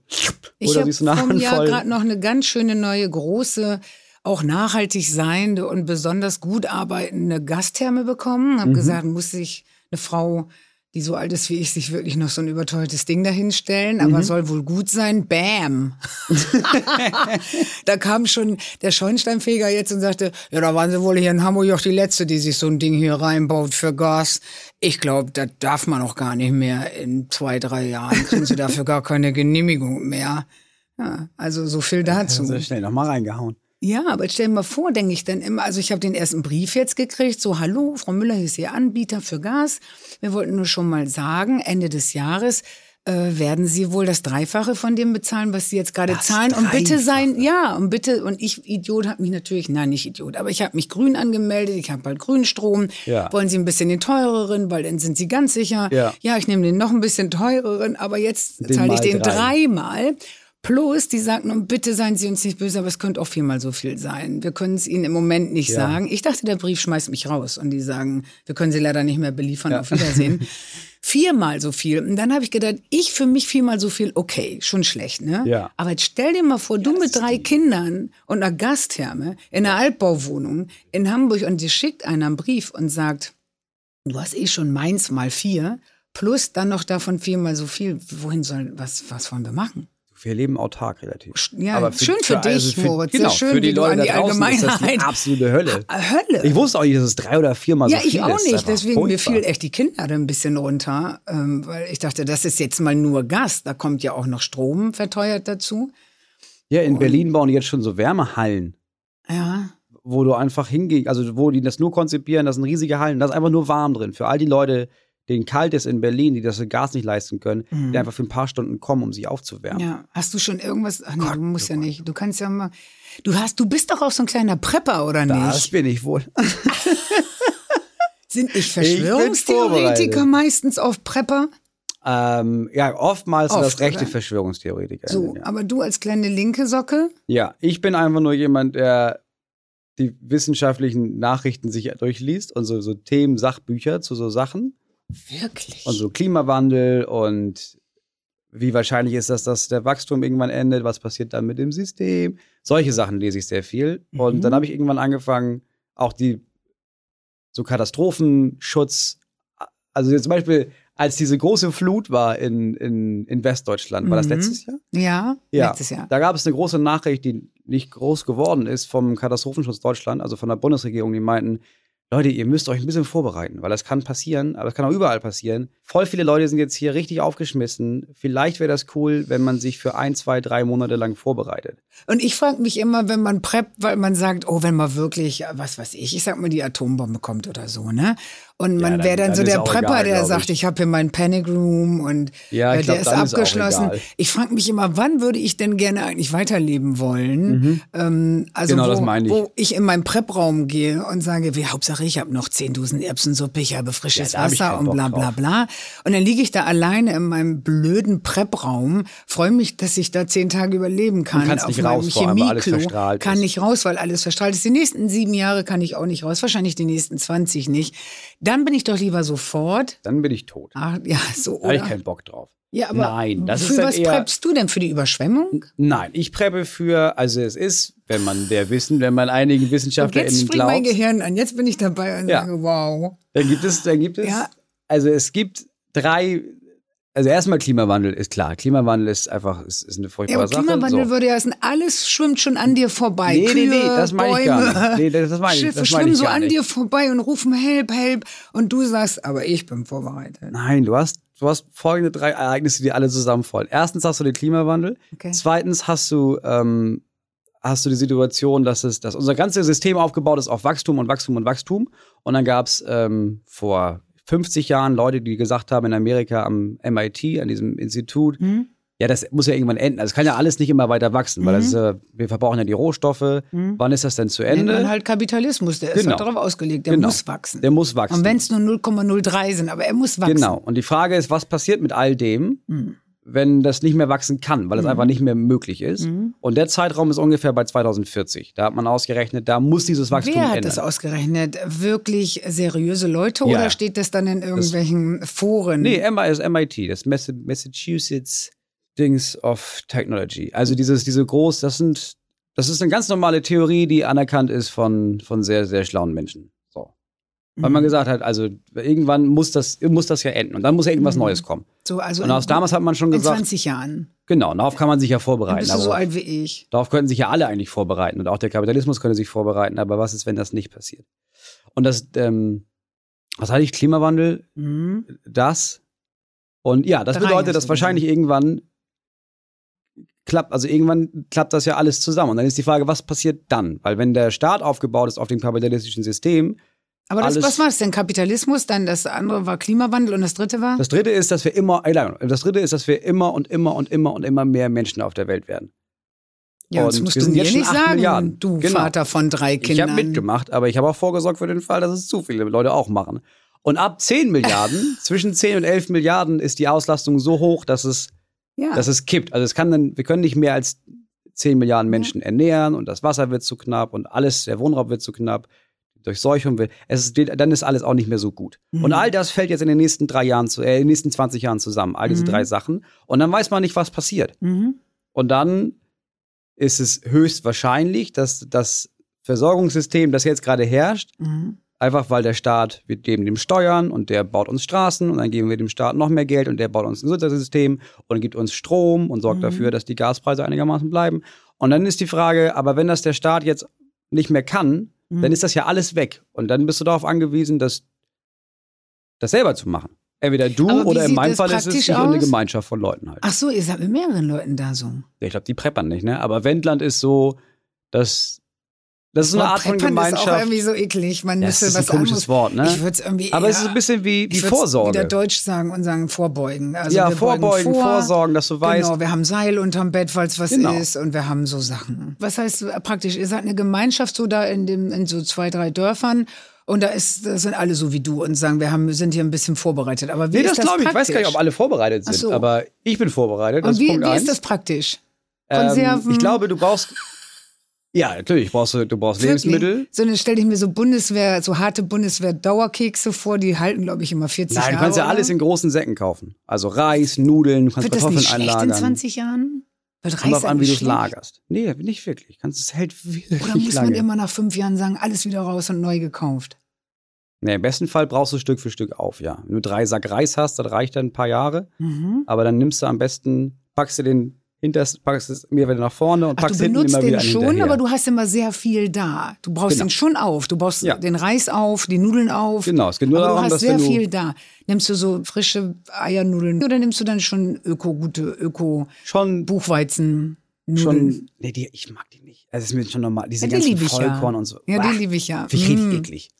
ich Oder habe siehst du vom Jahr gerade noch eine ganz schöne neue große, auch nachhaltig seiende und besonders gut arbeitende Gastherme bekommen. Mhm. Hab gesagt, muss sich eine Frau, die so alt ist wie ich, sich wirklich noch so ein überteuertes Ding dahinstellen, Mhm. aber soll wohl gut sein. Bam! da kam schon der Schornsteinfeger jetzt und sagte, ja, da waren sie wohl hier in Hamburg auch die Letzte, die sich so ein Ding hier reinbaut für Gas. Ich glaube, das darf man auch gar nicht mehr. In zwei, drei Jahren kriegen sie dafür gar keine Genehmigung mehr. Ja, also so viel dazu. Sehr schnell nochmal reingehauen. Ja, aber stell dir mal vor, denke ich dann immer, also ich habe den ersten Brief jetzt gekriegt, so hallo, Frau Müller hier ist Ihr Anbieter für Gas. Wir wollten nur schon mal sagen, Ende des Jahres äh, werden Sie wohl das Dreifache von dem bezahlen, was Sie jetzt gerade Das zahlen. Und bitte sein, Dreifache? ja, und bitte, und ich, Idiot, habe mich natürlich, nein, nicht Idiot, aber ich habe mich grün angemeldet, ich habe bald Grünstrom. Ja. Wollen Sie ein bisschen den teureren, weil dann sind Sie ganz sicher. Ja. ja ich nehme den noch ein bisschen teureren, aber jetzt zahle ich den drei. dreimal. Plus, die sagten, und bitte seien Sie uns nicht böse, aber es könnte auch viermal so viel sein. Wir können es Ihnen im Moment nicht Ja. sagen. Ich dachte, der Brief schmeißt mich raus und die sagen, wir können Sie leider nicht mehr beliefern, auf Wiedersehen. viermal so viel. Und dann habe ich gedacht, ich für mich viermal so viel, okay, schon schlecht, ne? Ja. Aber jetzt stell dir mal vor, du mit drei Kindern und einer Gastherme in einer Altbauwohnung in Hamburg und dir schickt einer einen Brief und sagt, du hast eh schon meins mal vier, plus dann noch davon viermal so viel. Wohin soll, was, was wollen wir machen? Wir leben autark relativ. Ja, schön für dich, Moritz. Sehr Genau, schön, für die Leute da die draußen ist das die absolute Hölle. Ah, Hölle. Ich wusste auch nicht, dass es drei oder viermal ja, so viel ich auch ist. nicht. Deswegen mir fiel echt die Kinnlade ein bisschen runter, ähm, weil ich dachte, das ist jetzt mal nur Gas. Da kommt ja auch noch Strom verteuert dazu. Ja, in Berlin bauen die jetzt schon so Wärmehallen, Ja. wo du einfach hingehst, also wo die das nur konzipieren, das sind riesige Hallen, da ist einfach nur warm drin. Für all die Leute, denen kalt ist in Berlin, die das Gas nicht leisten können, die einfach für ein paar Stunden kommen, um sich aufzuwärmen. Mhm. Ja. Hast du schon irgendwas? Ach nee, Gott, du musst ja Gott, nicht. Du kannst ja mal. Du hast, du bist doch auch so ein kleiner Prepper, oder Das nicht? bin ich wohl. Sind ich bin Verschwörungstheoretiker meistens auf Prepper? ähm, ja, oftmals Oft, das rechte oder? Verschwörungstheoretiker. So, ja. aber du als kleine linke Socke? ja, ich bin einfach nur jemand, der die wissenschaftlichen Nachrichten sich durchliest und so, so Themen, Sachbücher zu so Sachen. Wirklich? Und so Klimawandel und wie wahrscheinlich ist das, dass der Wachstum irgendwann endet, was passiert dann mit dem System. Solche Sachen lese ich sehr viel. Und Mhm. dann habe ich irgendwann angefangen, auch die so Katastrophenschutz, also jetzt zum Beispiel, als diese große Flut war in, in, in Westdeutschland, war das Mhm. letztes Jahr? ja, Ja, letztes Jahr. Da gab es eine große Nachricht, die nicht groß geworden ist vom Katastrophenschutz Deutschland, also von der Bundesregierung, die meinten, Leute, ihr müsst euch ein bisschen vorbereiten, weil das kann passieren, aber es kann auch überall passieren. Voll viele Leute sind jetzt hier richtig aufgeschmissen. Vielleicht wäre das cool, wenn man sich für ein, zwei, drei Monate lang vorbereitet. Und ich frage mich immer, wenn man preppt, weil man sagt, oh, wenn man wirklich, was weiß ich, ich sag mal, die Atombombe kommt oder so, ne? Und man dann- wäre dann, dann so ist der Prepper, egal, der sagt, ich. ich habe hier meinen Panic Room und Ja, äh, glaub, der ist ist abgeschlossen. egal. ich frage mich immer, wann würde ich denn gerne eigentlich weiterleben wollen? Ähm, also Genau, wo, das meine ich. wo ich in meinen Prep-Raum gehe und sage, wie Hauptsache ich habe noch 10.000 Erbsensuppe, ich habe frisches Ja, Wasser und bla bla bla. Und dann liege ich da alleine in meinem blöden Prep-Raum, freue mich, dass ich da zehn Tage überleben kann. kannst auf nicht meinem raus, Chemieklo. Kann ist. nicht raus, weil alles verstrahlt ist. Die nächsten sieben Jahre kann ich auch nicht raus, wahrscheinlich die nächsten 20 nicht. Dann bin ich doch lieber sofort. Dann bin ich tot. Ach, ja, so, Da habe ich oder? keinen Bock drauf. Ja, aber Nein, das für ist was eher- preppst du denn? Für die Überschwemmung? Nein, ich preppe für, also es ist, wenn man der Wissen, wenn man einigen Und jetzt WissenschaftlerInnen springt mein glaubt, Gehirn an. Jetzt bin ich dabei und Ja. sage, wow. dann gibt es, dann gibt es, Ja. also es gibt drei, also erstmal Klimawandel ist klar. Klimawandel ist einfach, ist, ist eine Ja, furchtbare aber Sache. Klimawandel so. würde ja heißen, alles schwimmt schon an dir vorbei. Nee, nee, Kühe, nee, das meine ich gar nicht. Nee, das- das meine ich- Schiffe das meine schwimmen so an nicht. dir vorbei und rufen Help, Help. Und du sagst, aber ich bin vorbereitet. Nein, du hast, du hast folgende drei Ereignisse, die alle zusammenfallen. Erstens hast du den Klimawandel. Okay. Zweitens hast du ähm, hast du die Situation, dass es, dass unser ganzes System aufgebaut ist auf Wachstum und Wachstum und Wachstum. Und dann gab es ähm, vor 50 Jahren Leute, die gesagt haben in Amerika am MIT, an diesem Institut, Hm? ja, das muss ja irgendwann enden. Also es kann ja alles nicht immer weiter wachsen, weil das ist, äh, wir verbrauchen ja die Rohstoffe. Wann ist das denn zu Nennt Ende? man halt Kapitalismus, der ist Genau. halt darauf ausgelegt, der Genau. muss wachsen. Der muss wachsen. Und wenn es nur 0,03 sind, aber er muss wachsen. Genau. Und die Frage ist, was passiert mit all dem, Hm. Wenn das nicht mehr wachsen kann, weil es einfach nicht mehr möglich ist? Mhm. Und der Zeitraum ist ungefähr bei 2040. Da hat man ausgerechnet, da muss dieses Wachstum Wer hat ändern. das ausgerechnet? Wirklich seriöse Leute Ja. oder steht das dann in irgendwelchen Foren? Nee, MIT, das Massa- Massachusetts Dings of Technology. Also dieses, diese groß, das sind, das ist eine ganz normale Theorie, die anerkannt ist von, von sehr, sehr schlauen Menschen. Weil Mhm. man gesagt hat, also irgendwann muss das, muss das ja enden und dann muss ja irgendwas Mhm. Neues kommen. so, also Und aus in, damals hat man schon in gesagt, 20 Jahren. genau, darauf kann man sich ja Dann vorbereiten. bist du so alt wie ich. darauf könnten sich ja alle eigentlich vorbereiten und auch der Kapitalismus könnte sich vorbereiten. Aber was ist, wenn das nicht passiert? Und das, ähm, was hatte ich? Klimawandel, Mhm. das. Und ja, das bedeutet, dass wahrscheinlich irgendwann klappt, also irgendwann klappt das ja alles zusammen. Und dann ist die Frage, was passiert dann? Weil wenn der Staat aufgebaut ist auf dem kapitalistischen System, Aber das, was war es denn? Kapitalismus, dann das andere war Klimawandel und das dritte war? das dritte ist, dass wir immer, das dritte ist, dass wir immer und immer und immer und immer mehr Menschen auf der Welt werden. ja, das und musst wir du mir nicht sagen, Milliarden. du Genau. Vater von drei Ich Kindern. habe mitgemacht, aber ich habe auch vorgesorgt für den Fall, dass es zu viele Leute auch machen. Und ab 10 Milliarden, zwischen 10 und 11 Milliarden ist die Auslastung so hoch, dass es Ja. dass es kippt. Also es kann dann, wir können nicht mehr als 10 Milliarden Menschen ernähren und das Wasser wird zu knapp und alles, der Wohnraum wird zu knapp, die Durchseuchung wird, es dann ist alles auch nicht mehr so gut. Mhm. Und all das fällt jetzt in den nächsten drei Jahren, zu, äh, in den nächsten 20 Jahren zusammen, all diese Mhm. drei Sachen. Und dann weiß man nicht, was passiert. mhm. Und dann ist es höchstwahrscheinlich, dass das Versorgungssystem, das jetzt gerade herrscht, Mhm. Einfach weil der Staat, wir geben dem Steuern und der baut uns Straßen und dann geben wir dem Staat noch mehr Geld und der baut uns ein Gesundheitssystem und gibt uns Strom und sorgt Mhm. dafür, dass die Gaspreise einigermaßen bleiben. Und dann ist die Frage, aber wenn das der Staat jetzt nicht mehr kann, Mhm. dann ist das ja alles weg. Und dann bist du darauf angewiesen, das, das selber zu machen. Entweder du oder in meinem Fall ist es ich und eine? Gemeinschaft von Leuten halt. Ach so, ihr seid mit mehreren Leuten da so. Ich glaube, die preppern nicht, ne? Aber Wendland ist so, dass das ist so eine Art von Preppern Ist auch Gemeinschaft. irgendwie so eklig. Man Ja, müsste es ist ein was komisches anderes. Wort, ne? Ich würde irgendwie. Aber eher, es ist ein bisschen wie, wie ich Vorsorge. Wieder Deutsch sagen und sagen vorbeugen. Also ja, vorbeugen, vor. vorsorgen, dass du weißt. Genau, wir haben Seil unterm Bett, falls was Genau. ist, und wir haben so Sachen. Was heißt praktisch? Ihr seid eine Gemeinschaft so da in dem in so zwei drei Dörfern und da ist da sind alle so wie du und sagen, wir haben sind hier ein bisschen vorbereitet. Aber wie Nee, ist das das glaube ich. Ich weiß gar nicht, ob alle vorbereitet sind. So. Aber ich bin vorbereitet. Das Und wie, wie ist das praktisch? Ähm, ich glaube, du brauchst. Ja, natürlich brauchst du, du brauchst Wirklich? Lebensmittel. So, dann stelle ich mir so Bundeswehr, so harte Bundeswehr-Dauerkekse vor, die halten, glaube ich, immer 40 Nein, Jahre. du kannst ja oder? alles in großen Säcken kaufen. Also Reis, Nudeln, du kannst Wird das Kartoffeln nicht schlecht einlagern. in 20 Jahren? Wird Kommt Reis drauf an, wie du es lagerst. Nee, nicht wirklich. Kannst es hält wirklich Oder muss lange. man immer nach fünf Jahren sagen, alles wieder raus und neu gekauft? nee, im besten Fall brauchst du Stück für Stück auf, ja. Wenn du drei Sack Reis hast, das reicht dann ein paar Jahre. Mhm. Aber dann nimmst du am besten, packst du den hinterst, packst es mir wieder nach vorne und Ach, du packst hinten benutzt immer wieder den einen schon, hinterher. aber du hast immer sehr viel da. Du brauchst Genau. den schon auf. Du baust Ja. den Reis auf, die Nudeln auf. Genau, es geht nur aber darum, du hast sehr du viel da. Nimmst du so frische Eiernudeln oder nimmst du dann schon öko gute öko schon Buchweizen schon, nee, die, ich mag die nicht. Also, es ist mir schon normal. Diese Ja, die ganzen ich ja. Vollkorn und so. Ja, Bah, die liebe ich ja. Finde ich richtig Mm. eklig.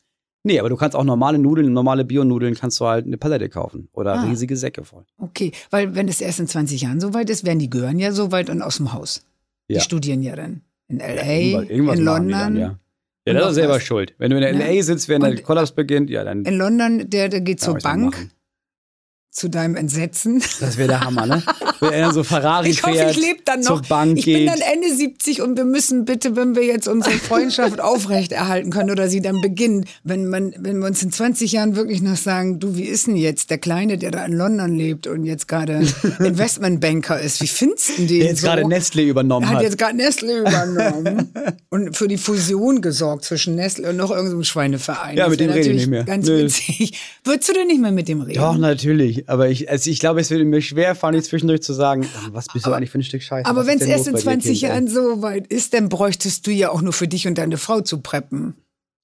Nee, aber du kannst auch normale Nudeln, normale Bio-Nudeln kannst du halt eine Palette kaufen. Oder Ah. riesige Säcke voll. Okay, weil wenn es erst in 20 Jahren soweit ist, werden die gehören ja soweit und aus dem Haus. Die Ja. studieren ja dann. In L.A., Irgendwas- irgendwas in die London. Dann, ja, ja das ist selber was. schuld. Wenn du in Ja. LA sitzt, während der Kollaps beginnt, ja, dann In London, der, der geht zur Bank. Zu deinem Entsetzen. Das wäre der Hammer, ne? Wenn er so Ferrari Ich hoffe, fährt, ich lebe dann noch. zur Bank ich bin geht. dann Ende 70 und wir müssen bitte, wenn wir jetzt unsere Freundschaft aufrechterhalten können oder sie dann beginnen, wenn man, wenn wir uns in 20 Jahren wirklich noch sagen, du, wie ist denn jetzt der Kleine, der da in London lebt und jetzt gerade Investmentbanker ist, wie findest du den der jetzt so? gerade Nestle übernommen hat hat. jetzt gerade Nestle übernommen und für die Fusion gesorgt zwischen Nestle und noch irgendeinem Schweineverein. Ja, Das mit dem rede ich nicht mehr. Ganz Nö. witzig. Würdest du denn nicht mehr mit dem reden? Doch, natürlich. Aber ich, also ich glaube, es würde mir schwer fallen, zwischendurch zu sagen, was bist du eigentlich für ein Stück Scheiße? Aber wenn es erst in bei dir, 20 Kind, ey? Jahren so weit ist, dann bräuchtest du ja auch nur für dich und deine Frau zu preppen.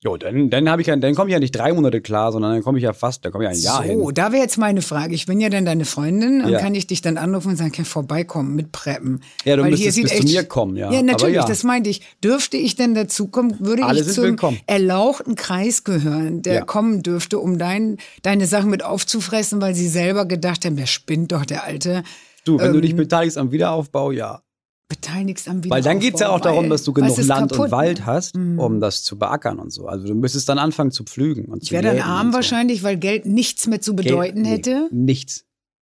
Jo, dann, dann habe ich ja, dann komme ich ja nicht drei Monate klar, sondern dann komme ich ja fast, da komme ich ja ein Jahr so, hin. da wäre jetzt meine Frage. Ich bin ja dann deine Freundin und Ja. kann ich dich dann anrufen und sagen, kann ich vorbeikommen mit Preppen. Ja, du Weil müsstest bis zu mir kommen, ja. Ja, natürlich, ja. das meinte ich. Dürfte ich denn dazukommen, würde Alle ich zum willkommen. erlauchten Kreis gehören, der Ja. kommen dürfte, um dein, deine Sachen mit aufzufressen, weil sie selber gedacht haben, der spinnt doch, der Alte. Du, wenn du dich ähm, beteiligst am Wiederaufbau, ja. Beteiligst am Weil dann geht's ja auch Wiederaufbau, darum, dass du genug Land kaputt, und Wald ne? hast, um das zu beackern und so. Also du müsstest dann anfangen zu pflügen und Ich wäre dann arm so. wahrscheinlich, weil Geld nichts mehr zu bedeuten nee, hätte. Nichts.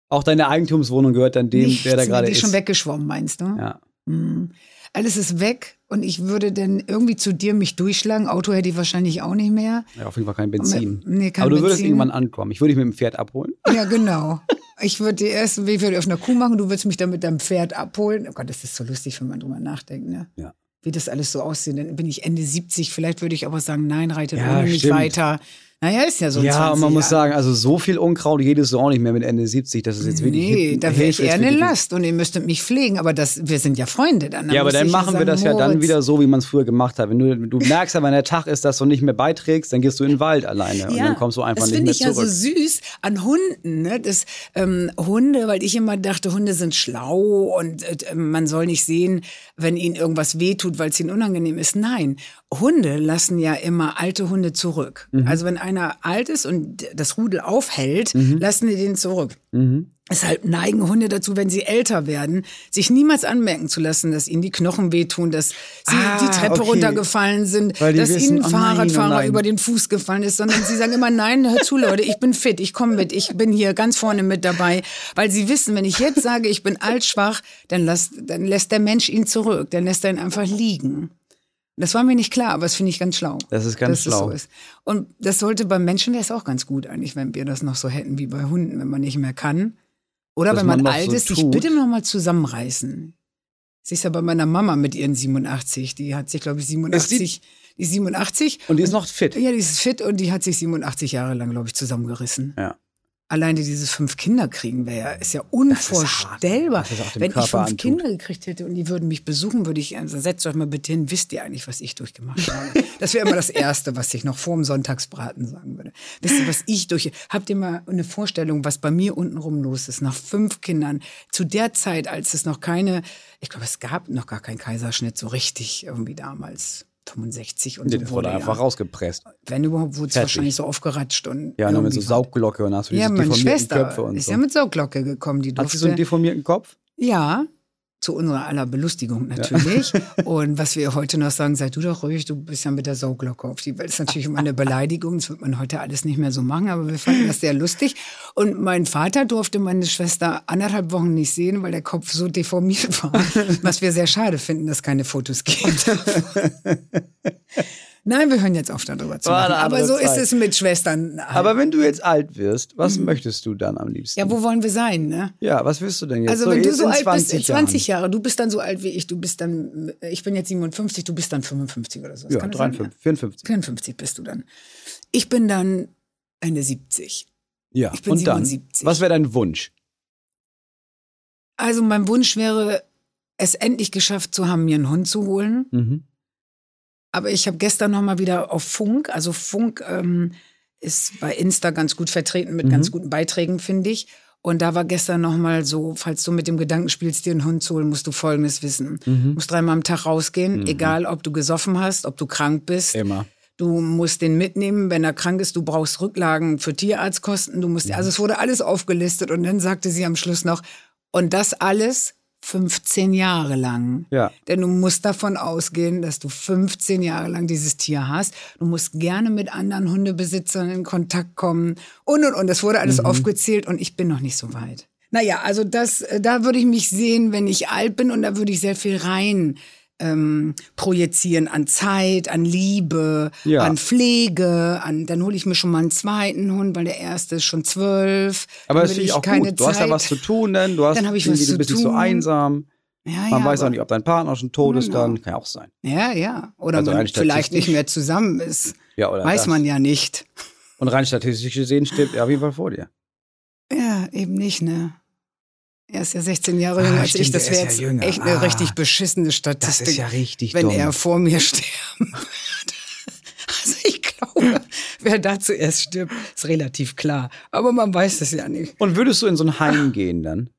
Auch deine Eigentumswohnung gehört dann dem, nichts der da gerade die ist ist. schon weggeschwommen, meinst du? Ja. Mhm. Alles ist weg und ich würde dann irgendwie zu dir mich durchschlagen. Auto hätte ich wahrscheinlich auch nicht mehr. ja, auf jeden Fall kein Benzin. Nee, kein Aber du würdest Benzin. irgendwann ankommen. Ich würde dich mit dem Pferd abholen. Ja, genau. Ich würde die ersten Weg würde ich auf einer Kuh machen, du würdest mich dann mit deinem Pferd abholen. Oh Gott, das ist so lustig, wenn man drüber nachdenkt, ne? Ja. Wie das alles so aussieht. Dann bin ich Ende 70, vielleicht würde ich aber sagen, nein, reitet Ja, ohne mich weiter. Naja, ist ja so. ja, 20 und man muss Jahre. sagen, also so viel Unkraut jedest du auch nicht mehr mit Ende 70. Das ist jetzt wirklich Nee, hip- da wäre ich eher eine Last und ihr müsstet mich pflegen, aber das, wir sind ja Freunde dann. Ja, aber muss dann machen wir das ja dann Moritz, wieder so, wie man es früher gemacht hat. Wenn du, du merkst aber, wenn der Tag ist, dass du nicht mehr beiträgst, dann gehst du in den Wald alleine und dann kommst du einfach das nicht finde mehr ich ja zurück. so süß an Hunden, ne? Das ähm, Hunde, weil ich immer dachte, Hunde sind schlau und äh, man soll nicht sehen, wenn ihnen irgendwas wehtut, weil es ihnen unangenehm ist. Nein, Hunde lassen ja immer alte Hunde zurück. Mhm. Also wenn einer alt ist und das Rudel aufhält, lassen die den zurück. Mhm. Deshalb neigen Hunde dazu, wenn sie älter werden, sich niemals anmerken zu lassen, dass ihnen die Knochen wehtun, dass sie Ah, die Treppe okay. runtergefallen sind, dass wissen, ihnen ein oh nein, oh Fahrradfahrer nein. über den Fuß gefallen ist, sondern sie sagen immer, nein, hör zu, Leute, ich bin fit, ich komme mit, ich bin hier ganz vorne mit dabei, weil sie wissen, wenn ich jetzt sage, ich bin altschwach, dann, lass, dann lässt der Mensch ihn zurück, dann lässt er ihn einfach liegen. Das war mir nicht klar, aber das finde ich ganz schlau. Das ist ganz schlau. so ist. Und das sollte beim Menschen wäre es auch ganz gut eigentlich, wenn wir das noch so hätten wie bei Hunden, wenn man nicht mehr kann. Oder Dass wenn man, man alt so ist, sich tut. bitte noch mal zusammenreißen. Siehst ja bei meiner Mama mit ihren 87, die hat sich glaube ich 87, die ist 87 Und die ist noch fit. ja, die ist fit und die hat sich 87 Jahre lang glaube ich zusammengerissen. Ja. Alleine dieses fünf Kinder kriegen wäre ja, ist ja ist unvorstellbar. ne? auch dem Wenn ich Körper fünf antut. Kinder gekriegt hätte und die würden mich besuchen, würde ich, also setzt euch mal bitte hin, wisst ihr eigentlich, was ich durchgemacht habe? Das wäre immer das Erste, was ich noch vor dem Sonntagsbraten sagen würde. Wisst ihr, was ich durch, habt ihr mal eine Vorstellung, was bei mir untenrum los ist, nach fünf Kindern, zu der Zeit, als es noch keine, ich glaube, es gab noch gar keinen Kaiserschnitt so richtig irgendwie damals. 65 und Nee, so das wurde ja. einfach rausgepresst. Wenn überhaupt, wurde es wahrscheinlich so aufgeratscht und Ja, nur mit so Saugglocke und hast du diese ja, meine deformierten Schwester Köpfe und ist so. ja mit Sauglocke gekommen. Die Hat durfte, sie so einen deformierten Kopf? ja, zu unserer aller Belustigung natürlich. Und was wir heute noch sagen, sei du doch ruhig, du bist ja mit der Sauglocke auf die Welt. Das ist natürlich immer eine Beleidigung, das wird man heute alles nicht mehr so machen, aber wir fanden das sehr lustig. Und mein Vater durfte meine Schwester anderthalb Wochen nicht sehen, weil der Kopf so deformiert war, was wir sehr schade finden, dass keine Fotos gibt. Nein, wir hören jetzt auf, darüber zu eine Aber so ist Zeit. es mit Schwestern. halt. Aber wenn du jetzt alt wirst, was möchtest du dann am liebsten? ja, wo wollen wir sein, ne? Ja, was willst du denn jetzt? Also wenn du so alt bist, 20 20 Jahre, du bist dann so alt wie ich, du bist dann, ich bin jetzt 57, du bist dann 55 oder so. Jahren. Ja, Kann das sein? 53, 54. 54 bist du dann. Ich bin dann Ende 70. Ja, Ich bin und dann, 77. was wäre dein Wunsch? Also mein Wunsch wäre, es endlich geschafft zu haben, mir einen Hund zu holen. Mhm. Aber ich habe gestern noch mal wieder auf Funk, also Funk ähm, ist bei Insta ganz gut vertreten mit Mhm. ganz guten Beiträgen, finde ich. Und da war gestern noch mal so, falls du mit dem Gedanken spielst, dir einen Hund zu holen, musst du Folgendes wissen. Mhm. Du musst dreimal am Tag rausgehen, egal ob du gesoffen hast, ob du krank bist. Immer. Du musst den mitnehmen, wenn er krank ist. Du brauchst Rücklagen für Tierarztkosten. Du musst, also es wurde alles aufgelistet und dann sagte sie am Schluss noch, und das alles 15 Jahre lang. Ja. Denn du musst davon ausgehen, dass du 15 Jahre lang dieses Tier hast. Du musst gerne mit anderen Hundebesitzern in Kontakt kommen und und und. Das wurde alles aufgezählt und ich bin noch nicht so weit. Naja, also das, äh, da würde ich mich sehen, wenn ich alt bin und da würde ich sehr viel rein ähm, projizieren an Zeit, an Liebe, Ja. an Pflege, an dann hole ich mir schon mal einen zweiten Hund, weil der erste ist schon zwölf. Aber das finde ich auch keine gut. Du hast ja Zeit. was zu tun, denn du hast Dann ich was du zu bist nicht so tun. einsam. Ja, Man ja, weiß auch nicht, ob dein Partner schon tot ist Genau. dann. Kann ja auch sein. Ja, ja. Oder Also man vielleicht nicht mehr zusammen ist. Ja, oder Weiß das. man ja nicht. Und rein statistisch gesehen stimmt er auf jeden Fall vor dir. Ja, eben nicht, ne? Er ist ja 16 Jahre Ah, jünger als stimmt, ich. Das ist wäre ja jetzt jünger. echt eine Ah, richtig beschissene Statistik, richtig wenn dumm. er vor mir sterben würde. Also ich glaube, wer da zuerst stirbt, ist relativ klar. Aber man weiß es ja nicht. Und würdest du in so ein Heim gehen dann?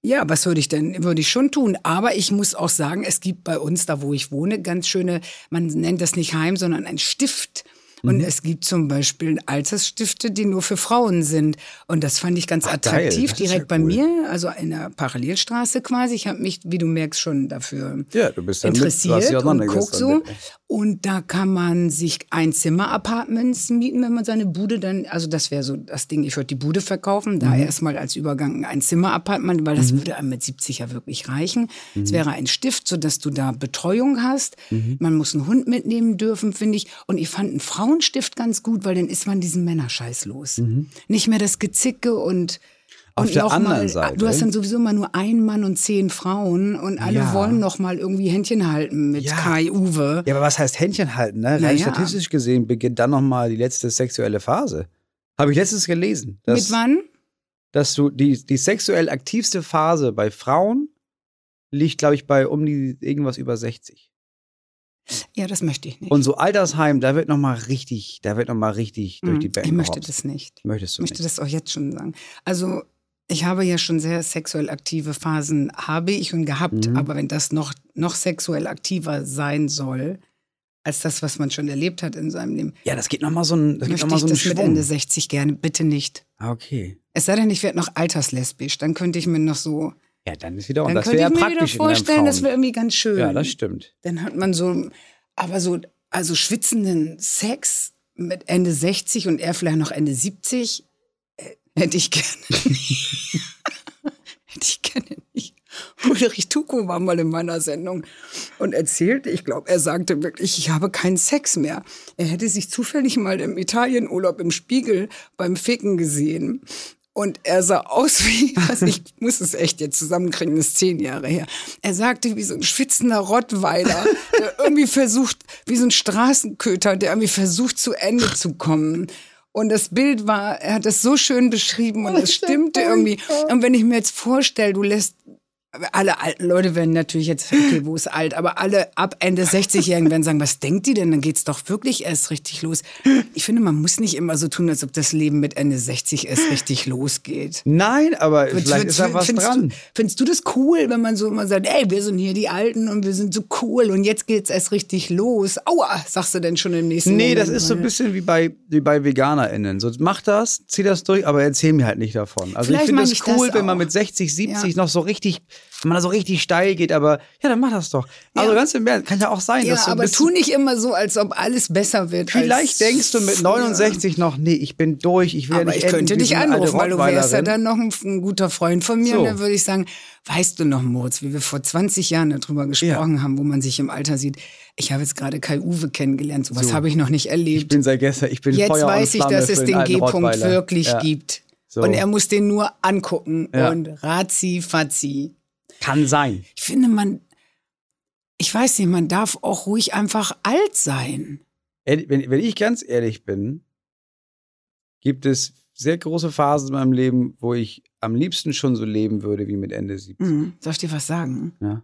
Ja, was würde ich denn? Würde ich schon tun. Aber ich muss auch sagen, es gibt bei uns, da wo ich wohne, ganz schöne, man nennt das nicht Heim, sondern ein Stift. Und mhm. es gibt zum Beispiel Altersstifte, die nur für Frauen sind. Und das fand ich ganz Ach, attraktiv, direkt ja bei mir, also in der Parallelstraße quasi. Ich habe mich, wie du merkst, schon dafür ja, du bist interessiert mit, und guck so. Und da kann man sich ein Zimmer-Apartments mieten, wenn man seine Bude dann, also das wäre so das Ding, ich würde die Bude verkaufen, da mhm. erstmal als Übergang ein Zimmer-Apartment, weil das mhm. würde einem mit 70 ja wirklich reichen. Es mhm. wäre ein Stift, sodass du da Betreuung hast. Mhm. Man muss einen Hund mitnehmen dürfen, finde ich. Und ich fand einen Frauenstift ganz gut, weil dann ist man diesen Männerscheiß los. Mhm. Nicht mehr das Gezicke und auf und der anderen mal, Seite. Du hast dann sowieso immer nur einen Mann und zehn Frauen und alle ja. wollen noch mal irgendwie Händchen halten mit ja. Kai Uwe. Ja, aber was heißt Händchen halten? Ne? Rein ja. statistisch gesehen beginnt dann noch mal die letzte sexuelle Phase. Habe ich letztens gelesen. Dass, mit wann? Dass du die, die sexuell aktivste Phase bei Frauen liegt, glaube ich, bei um die irgendwas über 60. Ja, das möchte ich nicht. Und so Altersheim, da wird noch mal richtig, da wird noch mal richtig durch hm, die Bänke Ich möchte das nicht. Möchtest du ich möchte nicht? das auch jetzt schon sagen. Also ich habe ja schon sehr sexuell aktive Phasen, habe ich und gehabt, mhm. aber wenn das noch, noch sexuell aktiver sein soll, als das, was man schon erlebt hat in seinem Leben. Ja, das geht nochmal so ein, das möchte geht noch mal so ich das Schwung. mit Ende 60 gerne, bitte nicht. Ah, okay. Es sei denn, ich werde noch alterslesbisch, dann könnte ich mir noch so. Ja, dann ist wieder, und das. Dann könnte ich mir wieder vorstellen, das wäre irgendwie ganz schön. Ja, das stimmt. Dann hat man so, aber so, also schwitzenden Sex mit Ende 60 und er vielleicht noch Ende 70, äh, hätte ich gerne. ich kenne nicht. Ulrich Tuko war mal in meiner Sendung und erzählte, ich glaube, er sagte wirklich, ich habe keinen Sex mehr. Er hätte sich zufällig mal im Italienurlaub im Spiegel beim Ficken gesehen. Und er sah aus wie, also ich muss es echt jetzt zusammenkriegen, das ist zehn Jahre her. Er sagte wie so ein schwitzender Rottweiler, der irgendwie versucht, wie so ein Straßenköter, der irgendwie versucht zu Ende zu kommen. Und das Bild war, er hat es so schön beschrieben und es stimmte irgendwie. Und wenn ich mir jetzt vorstelle, du lässt alle alten Leute werden natürlich jetzt, okay, wo ist alt, aber alle ab Ende 60-Jährigen werden sagen, was denkt die denn? Dann geht's doch wirklich erst richtig los. Ich finde, man muss nicht immer so tun, als ob das Leben mit Ende 60 erst richtig losgeht. Nein, aber Findest, vielleicht ist da was findest dran. Du, findest du das cool, wenn man so immer sagt, ey, wir sind hier die Alten und wir sind so cool und jetzt geht's erst richtig los? Aua, sagst du denn schon im nächsten Nee, Moment, das ist so ein bisschen wie bei, wie bei VeganerInnen. So, mach das, zieh das durch, aber erzähl mir halt nicht davon. Also vielleicht ich finde es cool, wenn man mit 60, 70 ja. noch so richtig wenn man da so richtig steil geht, aber ja, dann mach das doch. Also ja. ganz im Ernst, kann ja auch sein. Ja, dass so aber tu nicht immer so, als ob alles besser wird. Vielleicht denkst du mit 69 ja. noch, nee, ich bin durch, ich will aber nicht ich könnte dich anrufen, weil du wärst ja dann noch ein, ein guter Freund von mir so. und dann würde ich sagen, weißt du noch, Moritz, wie wir vor 20 Jahren darüber gesprochen ja. haben, wo man sich im Alter sieht. Ich habe jetzt gerade Kai Uwe kennengelernt, sowas so. habe ich noch nicht erlebt. Ich bin seit gestern, ich bin Jetzt Feuer weiß ich, dass es den G-Punkt wirklich gibt. So. Und er muss den nur angucken ja. und razi fazi. Kann sein. Ich finde, man, ich weiß nicht, man darf auch ruhig einfach alt sein. Wenn, wenn ich ganz ehrlich bin, gibt es sehr große Phasen in meinem Leben, wo ich am liebsten schon so leben würde wie mit Ende 70. Mhm. Soll ich dir was sagen? Ja.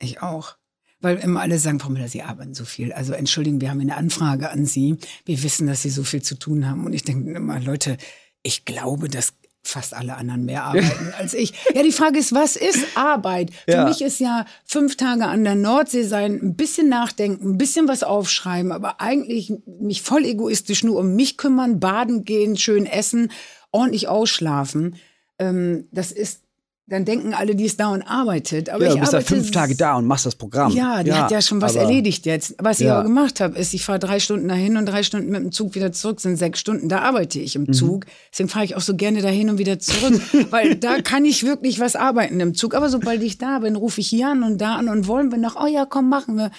Ich auch. Weil immer alle sagen, Frau Müller, Sie arbeiten so viel. Also entschuldigen, wir haben eine Anfrage an Sie. Wir wissen, dass Sie so viel zu tun haben. Und ich denke immer, Leute, ich glaube, das fast alle anderen mehr arbeiten als ich. Ja, die Frage ist, was ist Arbeit? Für ja. mich ist ja fünf Tage an der Nordsee sein, ein bisschen nachdenken, ein bisschen was aufschreiben, aber eigentlich mich voll egoistisch nur um mich kümmern, baden gehen, schön essen, ordentlich ausschlafen. Ähm, das ist dann denken alle, die ist da und arbeitet. Aber ja, ich du bist da fünf Tage da und machst das Programm. Ja, die ja, hat ja schon was erledigt jetzt. Was ich aber gemacht habe, ist, ich fahre drei Stunden dahin und drei Stunden mit dem Zug wieder zurück, sind sechs Stunden. Da arbeite ich im mhm. Zug. Deswegen fahre ich auch so gerne dahin und wieder zurück. weil da kann ich wirklich was arbeiten im Zug. Aber sobald ich da bin, rufe ich hier an und da an und wollen wir noch, oh ja, komm, machen wir.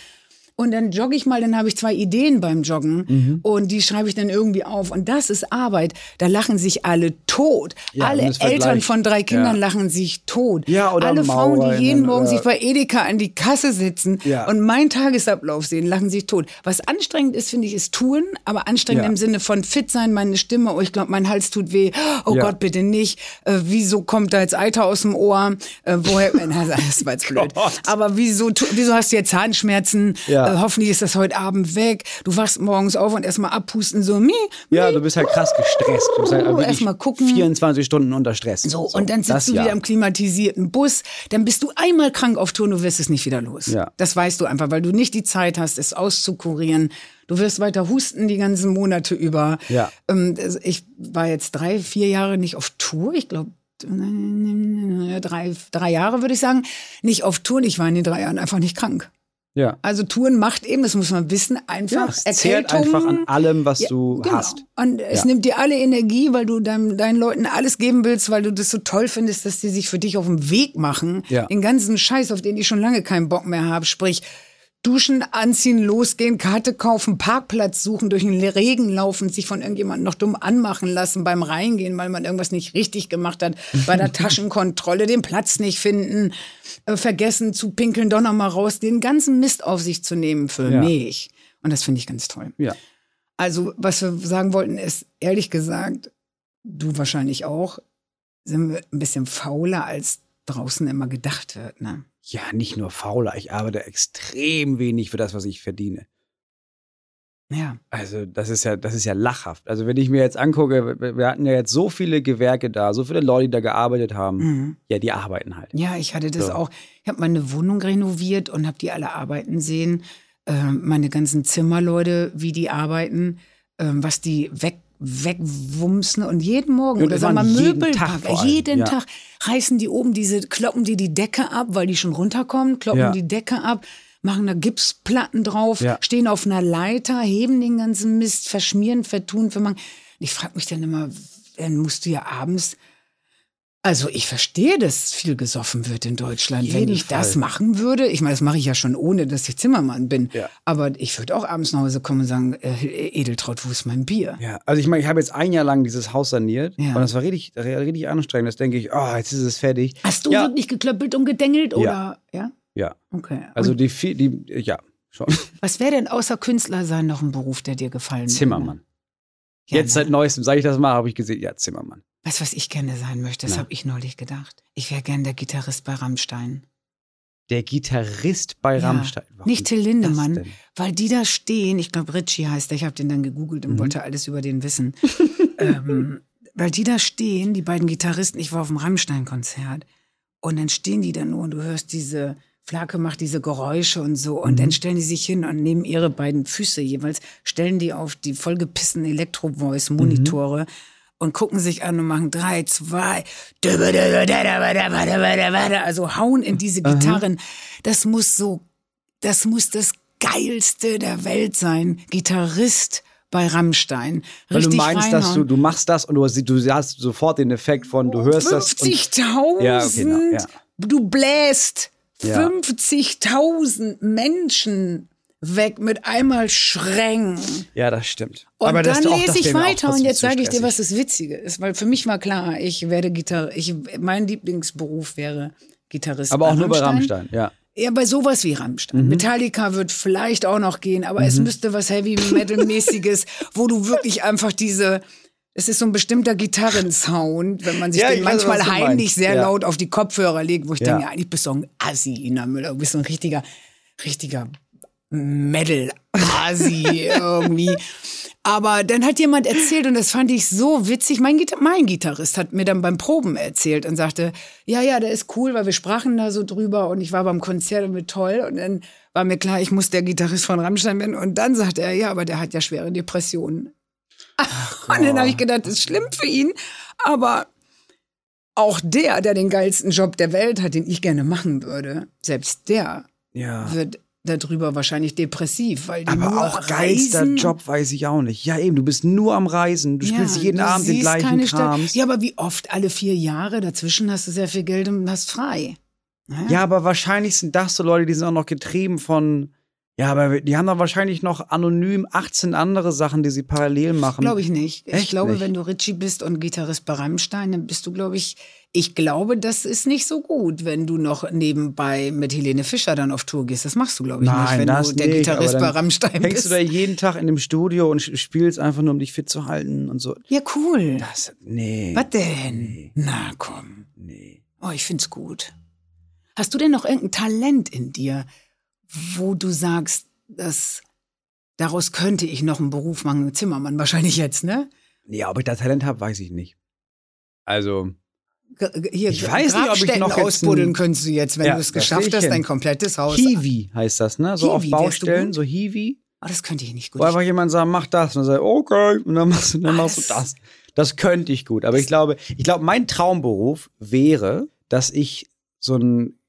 Und dann jogge ich mal, dann habe ich zwei Ideen beim Joggen mhm. und die schreibe ich dann irgendwie auf. Und das ist Arbeit. Da lachen sich alle tot. Ja, alle Eltern von drei Kindern ja. lachen sich tot. Ja, oder alle Frauen, die jeden Morgen sich bei Edeka an die Kasse sitzen und meinen Tagesablauf sehen, lachen sich tot. Was anstrengend ist, finde ich, ist tun, aber anstrengend im Sinne von fit sein, meine Stimme, oh, ich glaube, mein Hals tut weh. Oh Gott, bitte nicht. Äh, wieso kommt da jetzt Eiter aus dem Ohr? Äh, woher? das war jetzt blöd. aber wieso, wieso hast du jetzt Zahnschmerzen? Ja. Äh, hoffentlich ist das heute Abend weg. Du wachst morgens auf und erstmal abpusten, so, mi, Ja, du bist halt krass gestresst. Du bist halt Oh, wirklich erst mal gucken. 24 Stunden unter Stress. So, und dann sitzt du ja. wieder im klimatisierten Bus, dann bist du einmal krank auf Tour und du wirst es nicht wieder los. Ja. Das weißt du einfach, weil du nicht die Zeit hast, es auszukurieren. Du wirst weiter husten die ganzen Monate über. Ja. Ähm, also ich war jetzt drei, vier Jahre nicht auf Tour. Ich glaube, drei, drei Jahre würde ich sagen, nicht auf Tour. Ich war in den drei Jahren einfach nicht krank. Ja. Also Touren macht eben, das muss man wissen, Ja, einfach es zehrt einfach an allem, was du genau. hast. Und es Ja. nimmt dir alle Energie, weil du deinem, deinen Leuten alles geben willst, weil du das so toll findest, dass die sich für dich auf den Weg machen. Ja. Den ganzen Scheiß, auf den ich schon lange keinen Bock mehr habe. Sprich, duschen, anziehen, losgehen, Karte kaufen, Parkplatz suchen, durch den Regen laufen, sich von irgendjemandem noch dumm anmachen lassen beim Reingehen, weil man irgendwas nicht richtig gemacht hat, bei der Taschenkontrolle den Platz nicht finden, äh, vergessen zu pinkeln, doch noch mal raus, den ganzen Mist auf sich zu nehmen für Ja. mich. Und das finde ich ganz toll. Ja. Also, was wir sagen wollten, ist, ehrlich gesagt, du wahrscheinlich auch, sind wir ein bisschen fauler, als draußen immer gedacht wird, ne? Ja, nicht nur fauler. Ich arbeite extrem wenig für das, was ich verdiene. Ja. Also, das ist ja, das ist ja lachhaft. Also, wenn ich mir jetzt angucke, wir- hatten ja jetzt so viele Gewerke da, so viele Leute, die da gearbeitet haben. Mhm. Ja, die arbeiten halt. Ja, ich hatte das So. auch. Ich habe meine Wohnung renoviert und habe die alle arbeiten sehen. Ähm, meine ganzen Zimmerleute, wie die arbeiten, ähm, was die weg wegwumsen und jeden Morgen Und oder sagen wir waren jeden Möbel Tag jeden ja. Tag reißen die oben diese kloppen die die Decke ab, weil die schon runterkommen, kloppen Ja. die Decke ab, machen da Gipsplatten drauf, Ja. stehen auf einer Leiter, heben den ganzen Mist, verschmieren, vertun, vermachen. Ich frage mich dann immer, dann musst du ja abends also ich verstehe, dass viel gesoffen wird in Deutschland. Wenn jeden ich das Fall. machen würde, ich meine, das mache ich ja schon ohne, dass ich Zimmermann bin. Ja. Aber ich würde auch abends nach Hause kommen und sagen, äh, Edeltraut, wo ist mein Bier? Ja, also ich meine, ich habe jetzt ein Jahr lang dieses Haus saniert Ja. und das war richtig, richtig anstrengend. Das denke ich, oh, jetzt ist es fertig. Hast du ja, wirklich geklöppelt und gedengelt oder? Ja. Ja, Okay. also und die, die, ja, schon. was wäre denn außer Künstler sein noch ein Beruf, der dir gefallen würde? Zimmermann. Ja, jetzt seit neuestem, seit ich das mache, habe ich gesehen, ja, Zimmermann. Weißt du, was ich gerne sein möchte? Das habe ich neulich gedacht. Ich wäre gern der Gitarrist bei Rammstein. Der Gitarrist bei Ja, Rammstein. Warum Nicht Till Lindemann, weil die da stehen, ich glaube Richie heißt der, ich habe den dann gegoogelt Mhm. und wollte alles über den wissen. ähm, weil die da stehen, die beiden Gitarristen, ich war auf dem Rammstein-Konzert und dann stehen die da nur und du hörst diese, Flake macht diese Geräusche und so und Mhm. dann stellen die sich hin und nehmen ihre beiden Füße jeweils, stellen die auf die vollgepissenen Elektro-Voice-Monitore und gucken sich an und machen drei, zwei, also hauen in diese Gitarren. Das muss so, das muss das geilste der Welt sein. Gitarrist bei Rammstein. Weil du meinst, dass du, reinhauen. du machst das und du, hast- du hast sofort den Effekt von, du hörst das. Und, 50.000. Ja, okay, ja. Du bläst Ja. 50.000 Menschen weg mit einmal Schrängen. ja, das stimmt. Und das- dann lese ich weiter und jetzt sage ich dir, was das Witzige ist, weil für mich war klar, ich werde Gitarre, ich, mein Lieblingsberuf wäre Gitarrist. Aber auch nur bei Rammstein, ja. Ja, bei sowas wie Rammstein. Metallica wird vielleicht auch noch gehen, aber es müsste was Heavy Metal-mäßiges, wo du wirklich einfach diese, es ist so ein bestimmter Gitarrensound, wenn man sich Ja, den weiß, manchmal du heimlich sehr Ja. laut auf die Kopfhörer legt, wo ich Ja. denke, eigentlich bist du ein Assi, Ina Müller, du bist so ein richtiger, richtiger Metal-Asi irgendwie. Aber dann hat jemand erzählt, und das fand ich so witzig, mein, Gita mein Gitarrist hat mir dann beim Proben erzählt und sagte, ja, ja, der ist cool, weil wir sprachen da so drüber und ich war beim Konzert und mir toll und dann war mir klar, ich muss der Gitarrist von Rammstein werden und dann sagte er, ja, aber der hat ja schwere Depressionen. und dann habe ich gedacht, das ist schlimm für ihn, aber auch der, der den geilsten Job der Welt hat, den ich gerne machen würde, selbst der Ja. wird darüber wahrscheinlich depressiv, weil die Aber nur auch geilster. Job weiß ich auch nicht. Ja, eben, du bist nur am Reisen. Du spielst jeden du Abend den gleichen. Krams. Ja, aber wie oft alle vier Jahre dazwischen hast du sehr viel Geld und hast frei. Ja, aber wahrscheinlich sind das so Leute, die sind auch noch getrieben von. Ja, aber die haben doch wahrscheinlich noch anonym 18 andere Sachen, die sie parallel machen. Glaube ich nicht. ich Echt glaube, nicht? wenn du Ritchie bist und Gitarrist bei Rammstein, dann bist du, glaube ich, ich glaube, das ist nicht so gut, wenn du noch nebenbei mit Helene Fischer dann auf Tour gehst. Das machst du, glaube ich, nicht, Nein, wenn das du der nicht, Gitarrist bei Rammstein Hängst bist. du da jeden Tag in dem Studio und spielst einfach nur, um dich fit zu halten und so. ja, cool. Das, nee. Was denn? Na komm. Nee. Oh, ich find's gut. Hast du denn noch irgendein Talent in dir, wo du sagst, das, daraus könnte ich noch einen Beruf machen, Zimmermann wahrscheinlich jetzt, ne? Ja, ob ich da Talent habe, weiß ich nicht. Also, Hier, Ich weiß nicht, ob ich noch ausbuddeln ein- könntest du jetzt, wenn Ja, du es geschafft hast, dein komplettes Haus. Hiwi heißt das, ne? So auf Hiwi, du Baustellen, so Hiwi. Oh, das könnte ich nicht gut. Wo einfach jemand sagt, mach das. Und dann sagt, okay. Und dann machst du, dann machst du das- das. Könnte ich gut. Aber ich glaube, ich glaube, mein Traumberuf wäre, dass ich so einen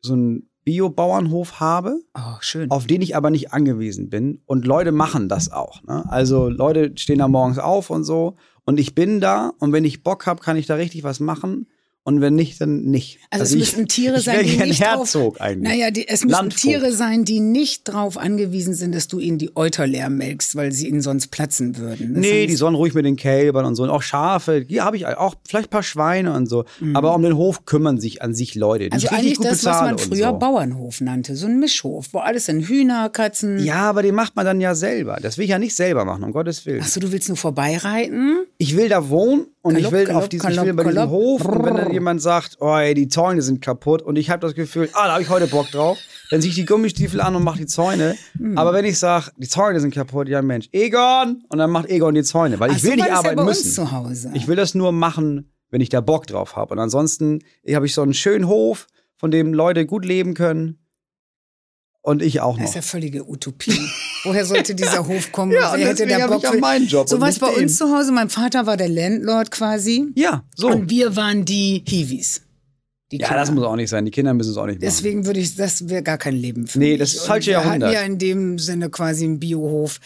so einen Bio-Bauernhof habe, oh, schön. auf den ich aber nicht angewiesen bin. Und Leute machen das auch. Ne? Also Leute stehen da morgens auf und so. Und ich bin da. Und wenn ich Bock habe, kann ich da richtig was machen. Und wenn nicht, dann nicht. Also es ich, müssen Tiere ich sein, die nicht Herzog drauf, eigentlich. Naja, die, es müssen Landvogt. Tiere sein, die nicht darauf angewiesen sind, dass du ihnen die Euter leer melkst, weil sie ihnen sonst platzen würden. Das Nee, die sollen ruhig mit den Kälbern und so. Und auch Schafe, die habe ich auch, vielleicht ein paar Schweine und so. Aber um den Hof kümmern sich an sich Leute. Die Mhm. also ich eigentlich das, was man früher so. Bauernhof nannte, so ein Mischhof, wo alles in Hühner, Katzen. Ja, aber den macht man dann ja selber. Das will ich ja nicht selber machen, um Gottes Willen. Achso, du willst nur vorbeireiten? Ich will da wohnen und Kalopp, ich will kalopp, auf diesem, ich kalopp, will bei diesem. Hof und wenn dann jemand sagt, oh ey, die Zäune sind kaputt und ich habe das Gefühl, ah, da habe ich heute Bock drauf, dann ziehe ich die Gummistiefel an und mache die Zäune. Hm. Aber wenn ich sage, die Zäune sind kaputt, ja Mensch, Egon! Und dann macht Egon die Zäune, weil Ach ich so will nicht das ja arbeiten bei uns müssen. zu Hause. Ich will das nur machen, wenn ich da Bock drauf habe. Und ansonsten habe ich so einen schönen Hof, von dem Leute gut leben können. Und ich auch Das noch. ist ja völlige Utopie. Woher sollte dieser Hof kommen? Ja, Wer hätte da Bock ich für- meinen Job So was nicht bei den. uns zu Hause. Mein Vater war der Landlord quasi. Ja, so. Und wir waren die Hiwis. Die ja, Kinder. das muss auch nicht sein. Die Kinder müssen es auch nicht machen. Deswegen würde ich, das wäre gar kein Leben für Nee, mich. das ist falsche wir Jahrhundert. hatten ja in dem Sinne quasi einen Biohof.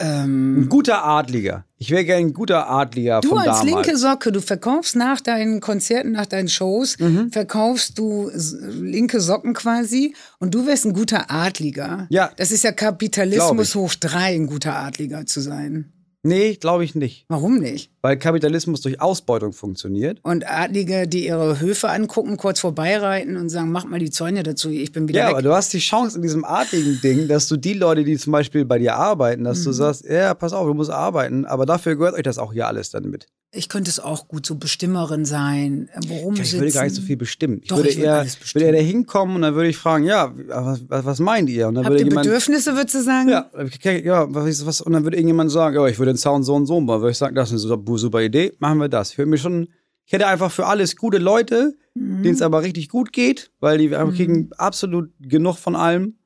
Ein Ähm, guter Adliger. Ich wäre gerne ein guter Adliger du als damals. linke Socke, du verkaufst nach deinen Konzerten, nach deinen Shows, Mhm. verkaufst du linke Socken quasi und du wärst ein guter Adliger. Ja. Das ist ja Kapitalismus hoch drei, ein guter Adliger zu sein. Nee, glaube ich nicht. Warum nicht? Weil Kapitalismus durch Ausbeutung funktioniert. Und Adlige, die ihre Höfe angucken, kurz vorbeireiten und sagen, mach mal die Zäune dazu, ich bin wieder Ja, weg. aber du hast die Chance in diesem adligen Ding, dass du die Leute, die zum Beispiel bei dir arbeiten, dass Mhm. du sagst, ja, pass auf, du musst arbeiten, aber dafür gehört euch das auch hier alles dann mit. Ich könnte es auch gut so Bestimmerin sein, worum Ja, ich würde gar nicht so viel bestimmen. Ich Doch, würde ich eher, alles würde eher da hinkommen und dann würde ich fragen, ja, was, was, meint ihr? Und dann Habt würde ihr jemand, Bedürfnisse, würdest du sagen? ja, ja, was, was, und dann würde irgendjemand sagen, ja, ich würde den Zaun so und so bauen. Würde ich sagen, das ist eine super, super Idee, machen wir das. Ich würde mir schon, ich hätte einfach für alles gute Leute, Mhm. denen es aber richtig gut geht, weil die einfach kriegen absolut genug von allem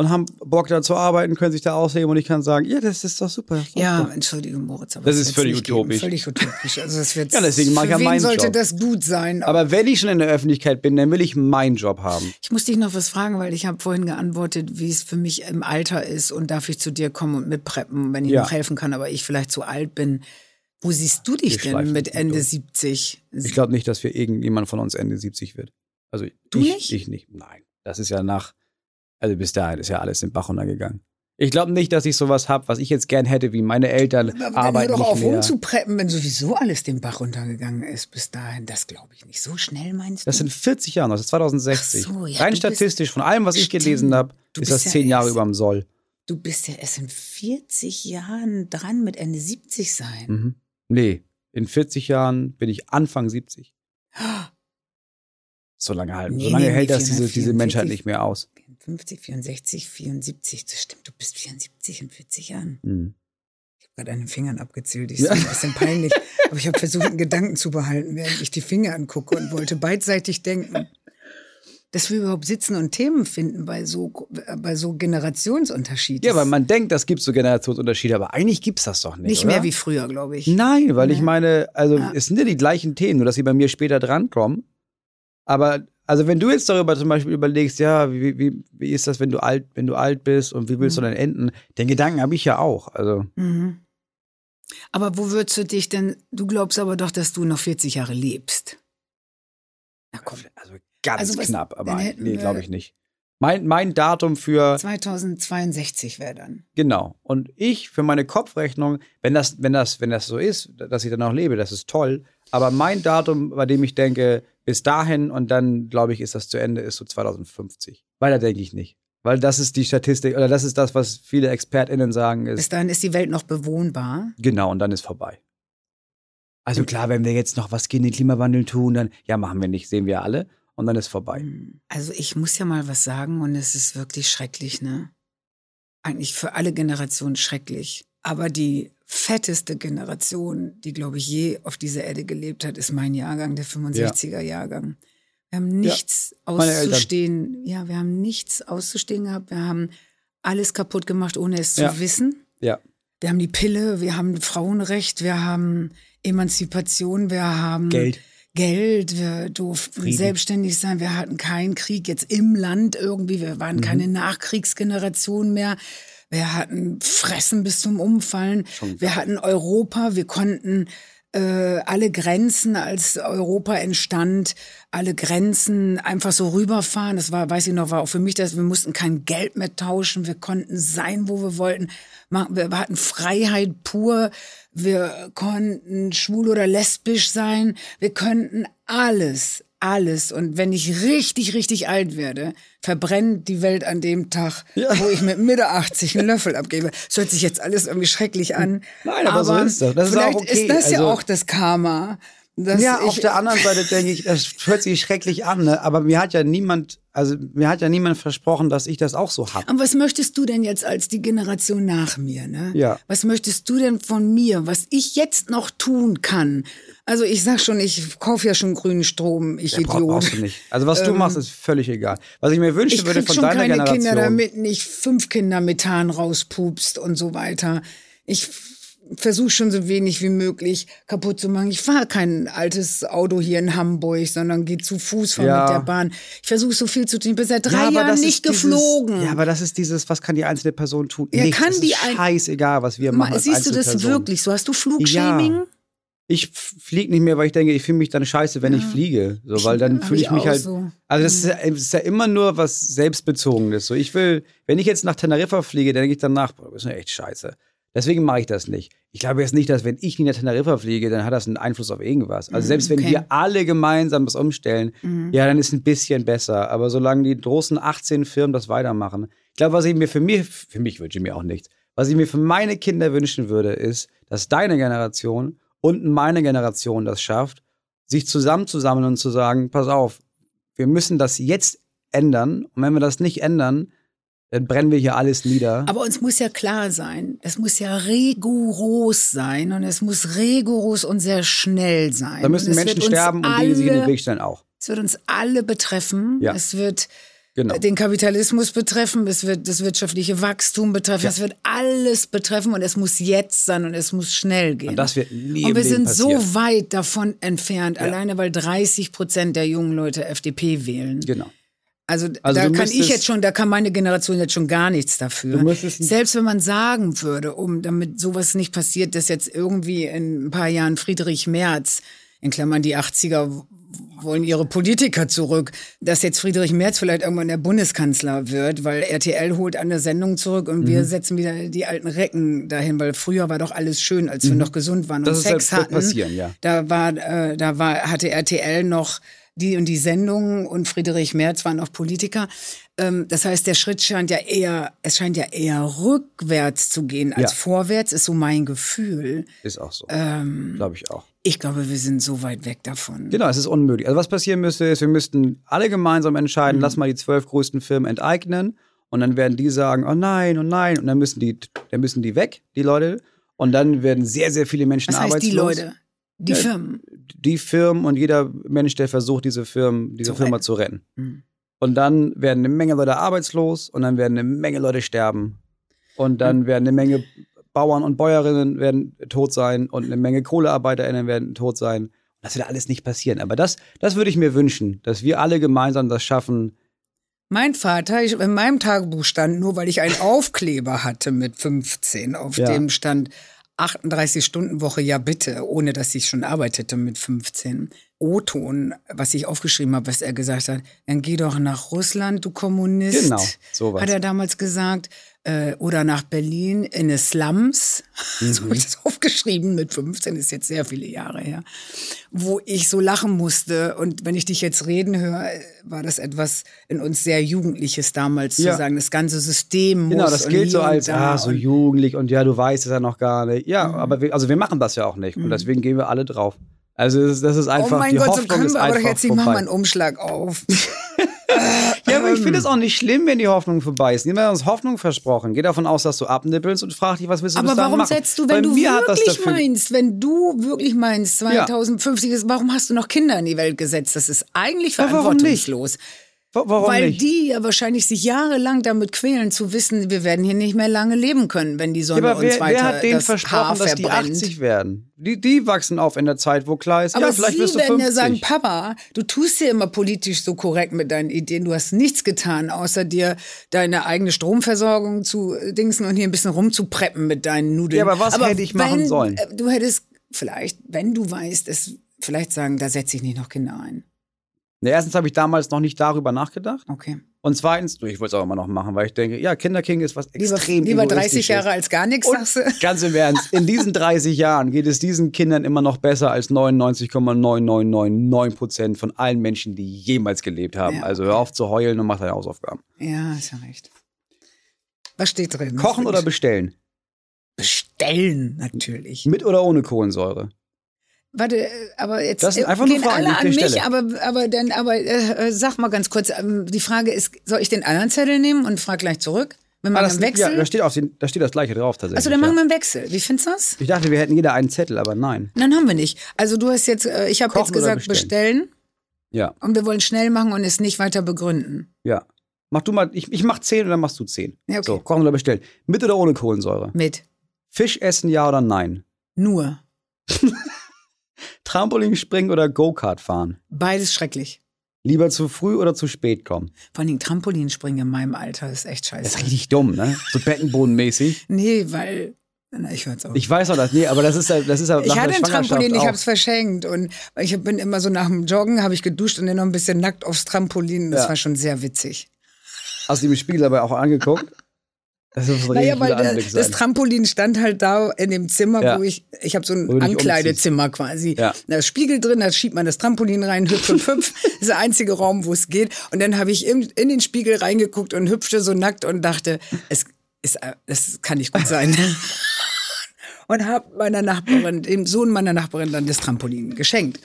und haben Bock da zu arbeiten, können sich da ausleben und ich kann sagen, ja, das ist doch super. Das ist doch Ja, super. entschuldige Moritz, aber Das das ist völlig geben. utopisch. Völlig utopisch. Also das wird's, Ja, deswegen mach ich ja wen meinen sollte Job. das gut sein? Aber wenn ich schon in der Öffentlichkeit bin, dann will ich meinen Job haben. ich muss dich noch was fragen, weil ich habe vorhin geantwortet, wie es für mich im Alter ist und darf ich zu dir kommen und mitpreppen, wenn ich Ja. noch helfen kann, aber ich vielleicht zu alt bin. Wo siehst du dich Wir denn mit Ende durch. 70? Ich glaube nicht, dass wir irgendjemand von uns Ende 70 wird. Also Du ich, nicht? ich nicht. Nein. Das ist ja nach, also bis dahin ist ja alles im Bach runtergegangen. Ich glaube nicht, dass ich sowas habe, was ich jetzt gern hätte, wie meine Eltern Aber dann hör arbeiten doch nicht auf mehr. rumzupreppen, wenn sowieso alles den Bach runtergegangen ist bis dahin. Das glaube ich nicht. So schnell meinst Das du? sind 40 Jahre, das ist 2060. Ach so, ja, Rein statistisch, von allem, was ich Stimmt. gelesen habe, ist das ja 10 Jahre über dem Soll. Du bist ja erst in 40 Jahren dran mit Ende 70 sein. Mhm. Nee, in 40 Jahren bin ich Anfang 70. So lange halten. Nee, so lange nee, nee, hält das diese, 444. diese Menschheit nicht mehr aus. 50, 64, 74. Das stimmt, du bist 74 in 40 Jahren. Mhm. Ich habe gerade an den Fingern abgezählt. Ich Ja. ja. ein bisschen peinlich. Aber ich habe versucht, einen Gedanken zu behalten, während ich die Finger angucke und wollte beidseitig denken. Dass wir überhaupt sitzen und Themen finden bei so, bei so Generationsunterschieden. Ja, weil man denkt, das gibt so Generationsunterschiede, aber eigentlich gibt's das doch nicht. Nicht oder? mehr wie früher, glaube ich. Nein, weil ich Nee. meine, also Ja. es sind ja die gleichen Themen, nur dass sie bei mir später drankommen. Aber also wenn du jetzt darüber zum Beispiel überlegst, ja, wie, wie, wie ist das, wenn du alt, wenn du alt bist und wie willst Mhm. du dann enden? Den Gedanken habe ich ja auch. Also Mhm. Aber wo würdest du dich denn, du glaubst aber doch, dass du noch 40 Jahre lebst. Na komm, Also ganz Also was- knapp, aber nee, glaube ich nicht. Mein, mein Datum für, 2062 wäre dann. genau. Und ich für meine Kopfrechnung, wenn das, wenn das, wenn das so ist, dass ich dann noch lebe, das ist toll. Aber mein Datum, bei dem ich denke, bis dahin und dann, glaube ich, ist das zu Ende, ist so 2050. Weiter denke ich nicht. Weil das ist die Statistik, oder das ist das, was viele ExpertInnen sagen, Bis ist dahin ist die Welt noch bewohnbar. genau, und dann ist vorbei. Also klar, wenn wir jetzt noch was gegen den Klimawandel tun, dann, ja, machen wir nicht, sehen wir alle, und dann ist vorbei. Also ich muss ja mal was sagen und es ist wirklich schrecklich, ne? eigentlich für alle Generationen schrecklich. Aber die fetteste Generation, die, glaube ich, je auf dieser Erde gelebt hat, ist mein Jahrgang, der 65er Jahrgang. Wir haben nichts Eltern. auszustehen. Ja, wir haben nichts auszustehen gehabt. Wir haben alles kaputt gemacht, ohne es Ja. zu wissen. Ja. Wir haben die Pille, wir haben Frauenrecht, wir haben Emanzipation, wir haben Geld. Geld, wir durften Frieden. selbstständig sein, wir hatten keinen Krieg jetzt im Land irgendwie, wir Mhm. waren keine Nachkriegsgeneration mehr. Wir hatten Fressen bis zum Umfallen. Wir hatten Europa, wir konnten äh, alle Grenzen, als Europa entstand, alle Grenzen einfach so rüberfahren. Das war, weiß ich noch, war auch für mich das, wir mussten kein Geld mehr tauschen, wir konnten sein, wo wir wollten. Wir hatten Freiheit pur, wir konnten schwul oder lesbisch sein, wir könnten alles, alles. Und wenn ich richtig, richtig alt werde, verbrennt die Welt an dem Tag, wo ich mit Mitte 80 einen Löffel abgebe. Das hört sich jetzt alles irgendwie schrecklich an. Nein, aber so ist das. Das ist vielleicht auch okay. ist das ja Also- auch das Karma. Dass Ja, auf der anderen Seite denke ich, das hört sich schrecklich an, ne? aber mir hat ja niemand, also mir hat ja niemand versprochen, dass ich das auch so hab. Und was möchtest du denn jetzt als die Generation nach mir, ne? Ja. Was möchtest du denn von mir, was ich jetzt noch tun kann? Also ich sag schon, ich kaufe ja schon grünen Strom, ich Bra- Idiot. Brauchst du nicht. Also was du machst, ist völlig egal. Was ich mir wünschen Ich würde von schon deiner keine Generation. Kinder, damit nicht fünf Kinder Methan rauspupst und so weiter. Ich versuche schon so wenig wie möglich kaputt zu machen. Ich fahre kein altes Auto hier in Hamburg, sondern gehe zu Fuß fahr Ja. mit der Bahn. Ich versuche so viel zu tun. Ich bin seit drei Ja, Jahren das nicht ist dieses- geflogen. Ja, aber das ist dieses, was kann die einzelne Person tun? Ja, Nichts. kann das die ist scheißegal, was wir machen. Siehst du das wirklich so? Hast du Flugshaming? Ja. Ich fliege nicht mehr, weil ich denke, ich fühle mich dann scheiße, wenn ich fliege. So, weil dann fühle ich ich mich halt. so. Also das ist, ja, es ist ja immer nur was Selbstbezogenes. So, ich will, wenn ich jetzt nach Teneriffa fliege, dann denke ich danach, boah, das ist ja echt scheiße. Deswegen mache ich das nicht. Ich glaube jetzt nicht, dass wenn ich nie nach Teneriffa fliege, dann hat das einen Einfluss auf irgendwas. Also selbst wenn okay. wir alle gemeinsam das umstellen, ja, dann ist ein bisschen besser. Aber solange die großen 18 Firmen das weitermachen, ich glaube, was ich mir für mich, für mich wünsche ich mir auch nichts. Was ich mir für meine Kinder wünschen würde, ist, dass deine Generation und meine Generation das schafft, sich zusammenzusammeln und zu sagen, pass auf, wir müssen das jetzt ändern. Und wenn wir das nicht ändern, dann brennen wir hier alles nieder. Aber uns muss ja klar sein, es muss ja rigoros sein und es muss rigoros und sehr schnell sein. da müssen Menschen sterben und die, sich in den alle- Weg stellen, auch. Es wird uns alle betreffen. Ja. Es wird Genau. den Kapitalismus betreffen, es wird das wirtschaftliche Wachstum betreffen, Ja. es wird alles betreffen und es muss jetzt sein und es muss schnell gehen. Und das wird nie Und wir sind so passieren. weit davon entfernt, alleine weil 30 Prozent der jungen Leute FDP wählen. Genau. Also, Also da kann ich müsstest- jetzt schon, da kann meine Generation jetzt schon gar nichts dafür. Selbst wenn man sagen würde, um damit sowas nicht passiert, dass jetzt irgendwie in ein paar Jahren Friedrich Merz, in Klammern die 80er w- wollen ihre Politiker zurück, dass jetzt Friedrich Merz vielleicht irgendwann der Bundeskanzler wird, weil RTL holt eine Sendung zurück und Mhm. wir setzen wieder die alten Recken dahin, weil früher war doch alles schön, als wir noch gesund waren Mhm. Das und ist- Sex wird hatten. passieren, ja. Da war, äh, da war, hatte RTL noch die und die Sendungen und Friedrich Merz waren auch Politiker. Ähm, das heißt, der Schritt scheint ja eher, es scheint ja eher rückwärts zu gehen als Ja. vorwärts, ist so mein Gefühl. Ist auch so. Ähm, Glaube ich auch. ich glaube, wir sind so weit weg davon. Genau, es ist unmöglich. Also was passieren müsste, ist, wir müssten alle gemeinsam entscheiden, Mhm. lass mal die zwölf größten Firmen enteignen und dann werden die sagen, oh nein, oh nein, und dann müssen die, dann müssen die weg, die Leute. Und dann werden sehr, sehr viele Menschen Was heißt arbeitslos. die Leute? Die Firmen. Die Firmen und jeder Mensch, der versucht, diese Firmen, diese Zu Firma retten. zu retten. Mhm. Und dann werden eine Menge Leute arbeitslos und dann werden eine Menge Leute sterben. Und Mhm. dann werden eine Menge Bauern und Bäuerinnen werden tot sein und eine Menge KohlearbeiterInnen werden tot sein. Das wird alles nicht passieren. Aber das, das würde ich mir wünschen, dass wir alle gemeinsam das schaffen. Mein Vater, ich, in meinem Tagebuch stand, nur weil ich einen Aufkleber hatte mit 15, auf Ja. dem stand 38 Stunden Woche, ja bitte, ohne dass ich schon arbeitete mit 15. O-Ton, was ich aufgeschrieben habe, was er gesagt hat, dann geh doch nach Russland, du Kommunist. Genau, sowas. Hat er damals gesagt. Äh, oder nach Berlin in eine Slums. So habe ich das aufgeschrieben mit 15, ist jetzt sehr viele Jahre her. Wo ich so lachen musste. Und wenn ich dich jetzt reden höre, war das etwas in uns sehr Jugendliches damals Ja. zu sagen, das ganze System muss. Genau, das gilt so als, ah, so jugendlich und ja, du weißt es ja noch gar nicht. Ja, Mhm. aber wir, also wir machen das ja auch nicht. Und deswegen gehen wir alle drauf. Also das ist, ist einfach, oh mein die Gott, so Hoffnung können ist wir aber doch jetzt nicht machen wir einen Umschlag auf. ja, aber ich finde es auch nicht schlimm, wenn die Hoffnung vorbei ist. Niemand hat uns Hoffnung versprochen. Geh davon aus, dass du abnippelst und frag dich, was willst du Aber warum machen? setzt du, Bei wenn du wirklich meinst, wenn du wirklich meinst, 2050 ist, warum hast du noch Kinder in die Welt gesetzt? Das ist eigentlich Ja, warum nicht? Warum Weil nicht? die ja wahrscheinlich sich jahrelang damit quälen, zu wissen, wir werden hier nicht mehr lange leben können, wenn die Sonne Ja, aber uns wer, weiter wer hat denen das Haar versprochen, dass die verbrennt. 80 werden? Die, die wachsen auf in der Zeit, wo klar ist, Aber ja, vielleicht Sie wirst du werden 50. ja sagen, Papa, du tust ja immer politisch so korrekt mit deinen Ideen. Du hast nichts getan, außer dir deine eigene Stromversorgung zu äh, dingsen und hier ein bisschen rumzupreppen mit deinen Nudeln. Ja, aber was hätte ich machen wenn, sollen? äh, Du hättest vielleicht, wenn du weißt, es vielleicht sagen, da setze ich nicht noch Kinder ein. Ne, erstens habe ich damals noch nicht darüber nachgedacht. Okay. Und zweitens, du, ich wollte es auch immer noch machen, weil ich denke, ja, Kinderking ist was Lieber, extrem lieber 30 Egoistisches. Jahre als gar nichts, sagst du? ganz im Ernst, in diesen 30 Jahren geht es diesen Kindern immer noch besser als 99,9999 Prozent von allen Menschen, die jemals gelebt haben. Ja, Also hör auf zu heulen und mach deine Hausaufgaben. Ja, ist ja recht. Was steht drin? Kochen oder bestellen? bestellen, natürlich. Mit oder ohne Kohlensäure? Warte, äh, aber jetzt Das sind äh, einfach nur gehen Fragen, alle an mich, stelle. aber aber dann aber äh, sag mal ganz kurz, ähm, die Frage ist, soll ich den anderen Zettel nehmen und frag gleich zurück? Wir Ah, machen das, einen Wechsel. ja, da, steht auf da steht das gleiche drauf tatsächlich. also dann machen wir einen Wechsel. Wie findest du das? Ich dachte, wir hätten jeder einen Zettel, aber nein. Dann haben wir nicht. Also du hast jetzt, äh, ich habe jetzt gesagt bestellen. Ja, und wir wollen schnell machen und es nicht weiter begründen. ja. Mach du mal, ich, ich mach 10 und dann machst du 10. Ja, okay. So, kochen oder bestellen. Mit oder ohne Kohlensäure? Mit Fisch essen, ja oder nein? nur Trampolin springen oder Go-Kart fahren? beides schrecklich. Lieber zu früh oder zu spät kommen? Vor allem Trampolinspringen in meinem Alter ist echt scheiße. Das ist richtig dumm, ne? So Beckenbodenmäßig. nee, weil na, ich hör's auf. Ich weiß auch das, nee, aber das ist ja, das ist ja Ich hatte ein Trampolin, ich auch. hab's verschenkt und ich bin immer so nach dem Joggen habe ich geduscht und dann noch ein bisschen nackt aufs Trampolin. Das Ja. war schon sehr witzig. Hast du im Spiegel dabei auch angeguckt? Das ist Naja, weil der, das. Trampolin stand halt da in dem Zimmer, Ja. wo ich, ich habe so ein Ankleidezimmer quasi. Ja. Da ist Spiegel drin, da schiebt man das Trampolin rein, hüpf und hüpf. Das ist der einzige Raum, wo es geht. Und dann habe ich in, in den Spiegel reingeguckt und hüpfte so nackt und dachte, es ist, das kann nicht gut sein. und habe meiner Nachbarin, dem Sohn meiner Nachbarin dann das Trampolin geschenkt.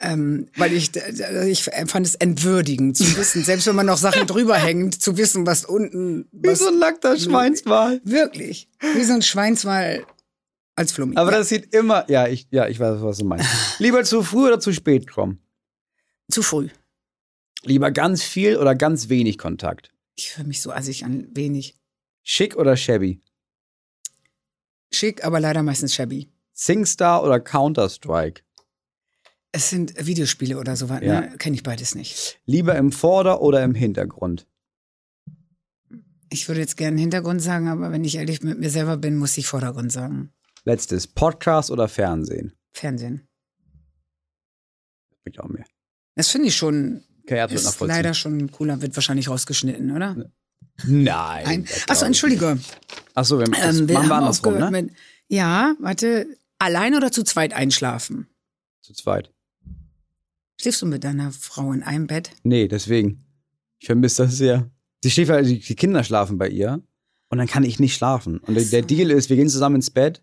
Ähm, weil ich, ich fand es entwürdigend zu wissen, selbst wenn man noch Sachen drüber hängt, zu wissen, was unten, Wie was so ein nackter Schweinswal. Wirklich. Wie so ein Schweinswal als Flummi. Aber ja. das sieht immer, ja, ich, ja, ich weiß, was du meinst. Lieber zu früh oder zu spät kommen? Zu früh. Lieber ganz viel oder ganz wenig Kontakt? Ich höre mich so assig an. Wenig. Schick oder shabby? Schick, aber leider meistens shabby. SingStar oder Counter-Strike? Es sind Videospiele oder sowas, Ja. ne? Kenne ich beides nicht. Lieber im Vorder- oder im Hintergrund? Ich würde jetzt gerne Hintergrund sagen, aber wenn ich ehrlich mit mir selber bin, muss ich Vordergrund sagen. Letztes, Podcast oder Fernsehen? Fernsehen. Ich auch mehr. Das finde ich schon, Okay, ist leider schon cooler, wird wahrscheinlich rausgeschnitten, oder? Nein. Ein, achso, Entschuldige. Achso, wir, Ähm, wir machen wir andersrum, ne? mit, ja, warte, allein oder zu zweit einschlafen? Zu zweit. Schläfst du mit deiner Frau in einem Bett? Nee, deswegen. Ich vermisse das sehr. Die, schläft, halt- die Kinder schlafen bei ihr und dann kann ich nicht schlafen. Und der, der Deal ist, wir gehen zusammen ins Bett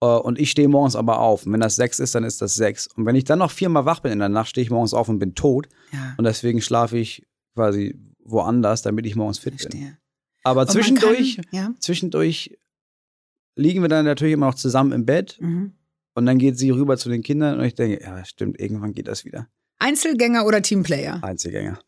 äh, und ich stehe morgens aber auf. Und wenn das sechs ist, dann ist das sechs. Und wenn ich dann noch viermal wach bin in der Nacht, stehe ich morgens auf und bin tot. Ja, Und deswegen schlafe ich quasi woanders, damit ich morgens fit bin. verstehe. Aber Und zwischendurch, Kann, ja. zwischendurch liegen wir dann natürlich immer noch zusammen im Bett Mhm. und dann geht sie rüber zu den Kindern und ich denke, ja, stimmt, irgendwann geht das wieder. Einzelgänger oder Teamplayer? Einzelgänger.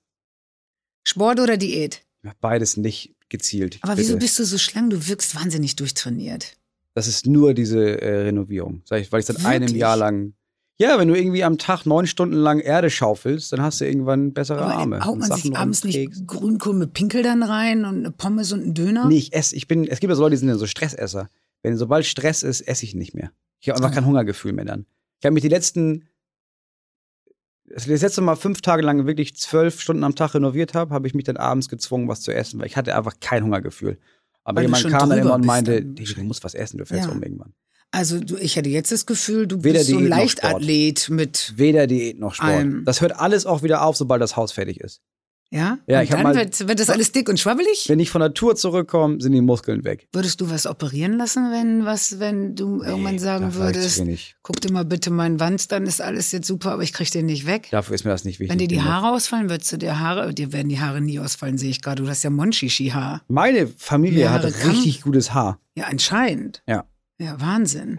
Sport oder Diät? Beides nicht gezielt. Aber bitte. wieso bist du so schlank? Du wirkst wahnsinnig durchtrainiert. Das ist nur diese äh, Renovierung. Weil ich seit einem Wirklich? Jahr lang. Ja, wenn du irgendwie am Tag neun Stunden lang Erde schaufelst, dann hast du irgendwann bessere Aber Arme. haut man Sachen sich abends nicht Grünkohl mit Pinkel dann rein und eine Pommes und einen Döner? Nee, ich esse. Ich bin, es gibt ja so Leute, die sind ja so Stressesser. Wenn sobald Stress ist, esse ich nicht mehr. Ich habe einfach Oh. kein Hungergefühl mehr dann. Ich habe mich die letzten, das letzte Mal fünf Tage lang wirklich zwölf Stunden am Tag renoviert habe, habe ich mich dann abends gezwungen, was zu essen, weil ich hatte einfach kein Hungergefühl. Aber Weil jemand kam dann immer und meinte, dann "Digga, du musst was essen, du fällst Ja. um irgendwann. Also du, ich hätte jetzt das Gefühl, du Weder bist so ein Diät noch Sport. Leichtathlet mit. Weder Diät noch Sport. Das hört alles auch wieder auf, sobald das Haus fertig ist. Ja? Ja, und dann mal- wird, wird das alles dick und schwabbelig? Wenn ich von der Tour zurückkomme, sind die Muskeln weg. Würdest du was operieren lassen, wenn was, wenn du irgendwann sagen zu würdest, guck dir mal bitte meinen Wanst, dann ist alles jetzt super, aber ich krieg den nicht weg? Dafür ist mir das nicht wichtig. Wenn dir die. Haare ausfallen, würdest du dir Haare, dir werden die Haare nie ausfallen, sehe ich gerade. Du hast ja Monchichi-Haar. Meine Familie hat kann- richtig gutes Haar. Ja, anscheinend. Ja. Ja, Wahnsinn.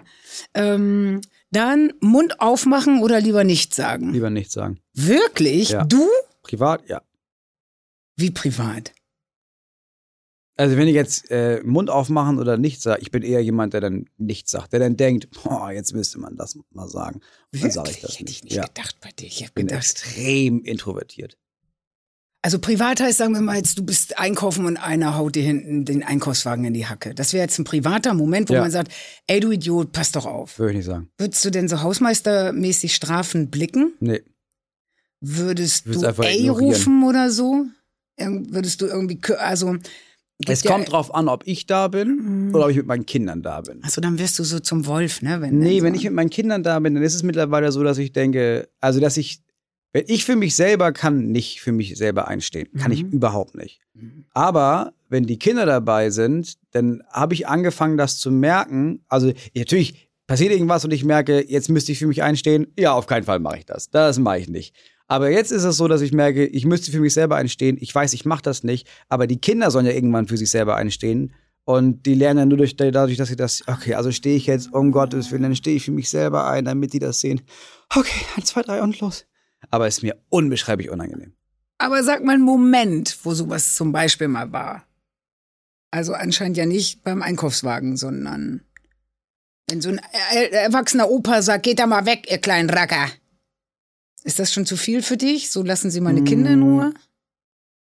Ähm, dann Mund aufmachen oder lieber nicht sagen. Lieber nicht sagen. Wirklich? Ja. Du? Privat, ja. Wie privat? Also wenn ich jetzt äh, Mund aufmachen oder nichts sage, ich bin eher jemand, der dann nichts sagt, der dann denkt, boah, jetzt müsste man das mal sagen. Dann sage ich das Hätte nicht. ich nicht ja. gedacht bei dir. Ich bin gedacht. extrem introvertiert. Also privat heißt, sagen wir mal jetzt, du bist einkaufen und einer haut dir hinten den Einkaufswagen in die Hacke. Das wäre jetzt ein privater Moment, wo Ja. man sagt, ey du Idiot, pass doch auf. Würde ich nicht sagen. Würdest du denn so hausmeistermäßig Strafen blicken? Nee. Würdest du ey ignorieren. rufen oder so? Würdest du irgendwie, also. Es ja- kommt drauf an, ob ich da bin Mhm. oder ob ich mit meinen Kindern da bin. Also dann wirst du so zum Wolf, ne? Wenn Nee, dann wenn so- ich mit meinen Kindern da bin, dann ist es mittlerweile so, dass ich denke, also dass ich, wenn ich für mich selber kann, nicht für mich selber einstehen. Kann ich Mhm. überhaupt nicht. Mhm. Aber wenn die Kinder dabei sind, dann habe ich angefangen, das zu merken. Also natürlich passiert irgendwas und ich merke, jetzt müsste ich für mich einstehen. Ja, auf keinen Fall mache ich das. Das mache ich nicht. Aber jetzt ist es so, dass ich merke, ich müsste für mich selber einstehen. Ich weiß, ich mache das nicht. Aber die Kinder sollen ja irgendwann für sich selber einstehen. Und die lernen ja nur durch, dadurch, dass sie das, okay, also stehe ich jetzt, um Gottes Willen, dann stehe ich für mich selber ein, damit die das sehen. Okay, eins, zwei, drei und los. Aber es ist mir unbeschreiblich unangenehm. Aber sag mal einen Moment, wo sowas zum Beispiel mal war. Also anscheinend ja nicht beim Einkaufswagen, sondern wenn so ein er- erwachsener Opa sagt, geht da mal weg, ihr kleinen Racker. Ist das schon zu viel für dich? So lassen Sie meine Kinder in Mm. Ruhe?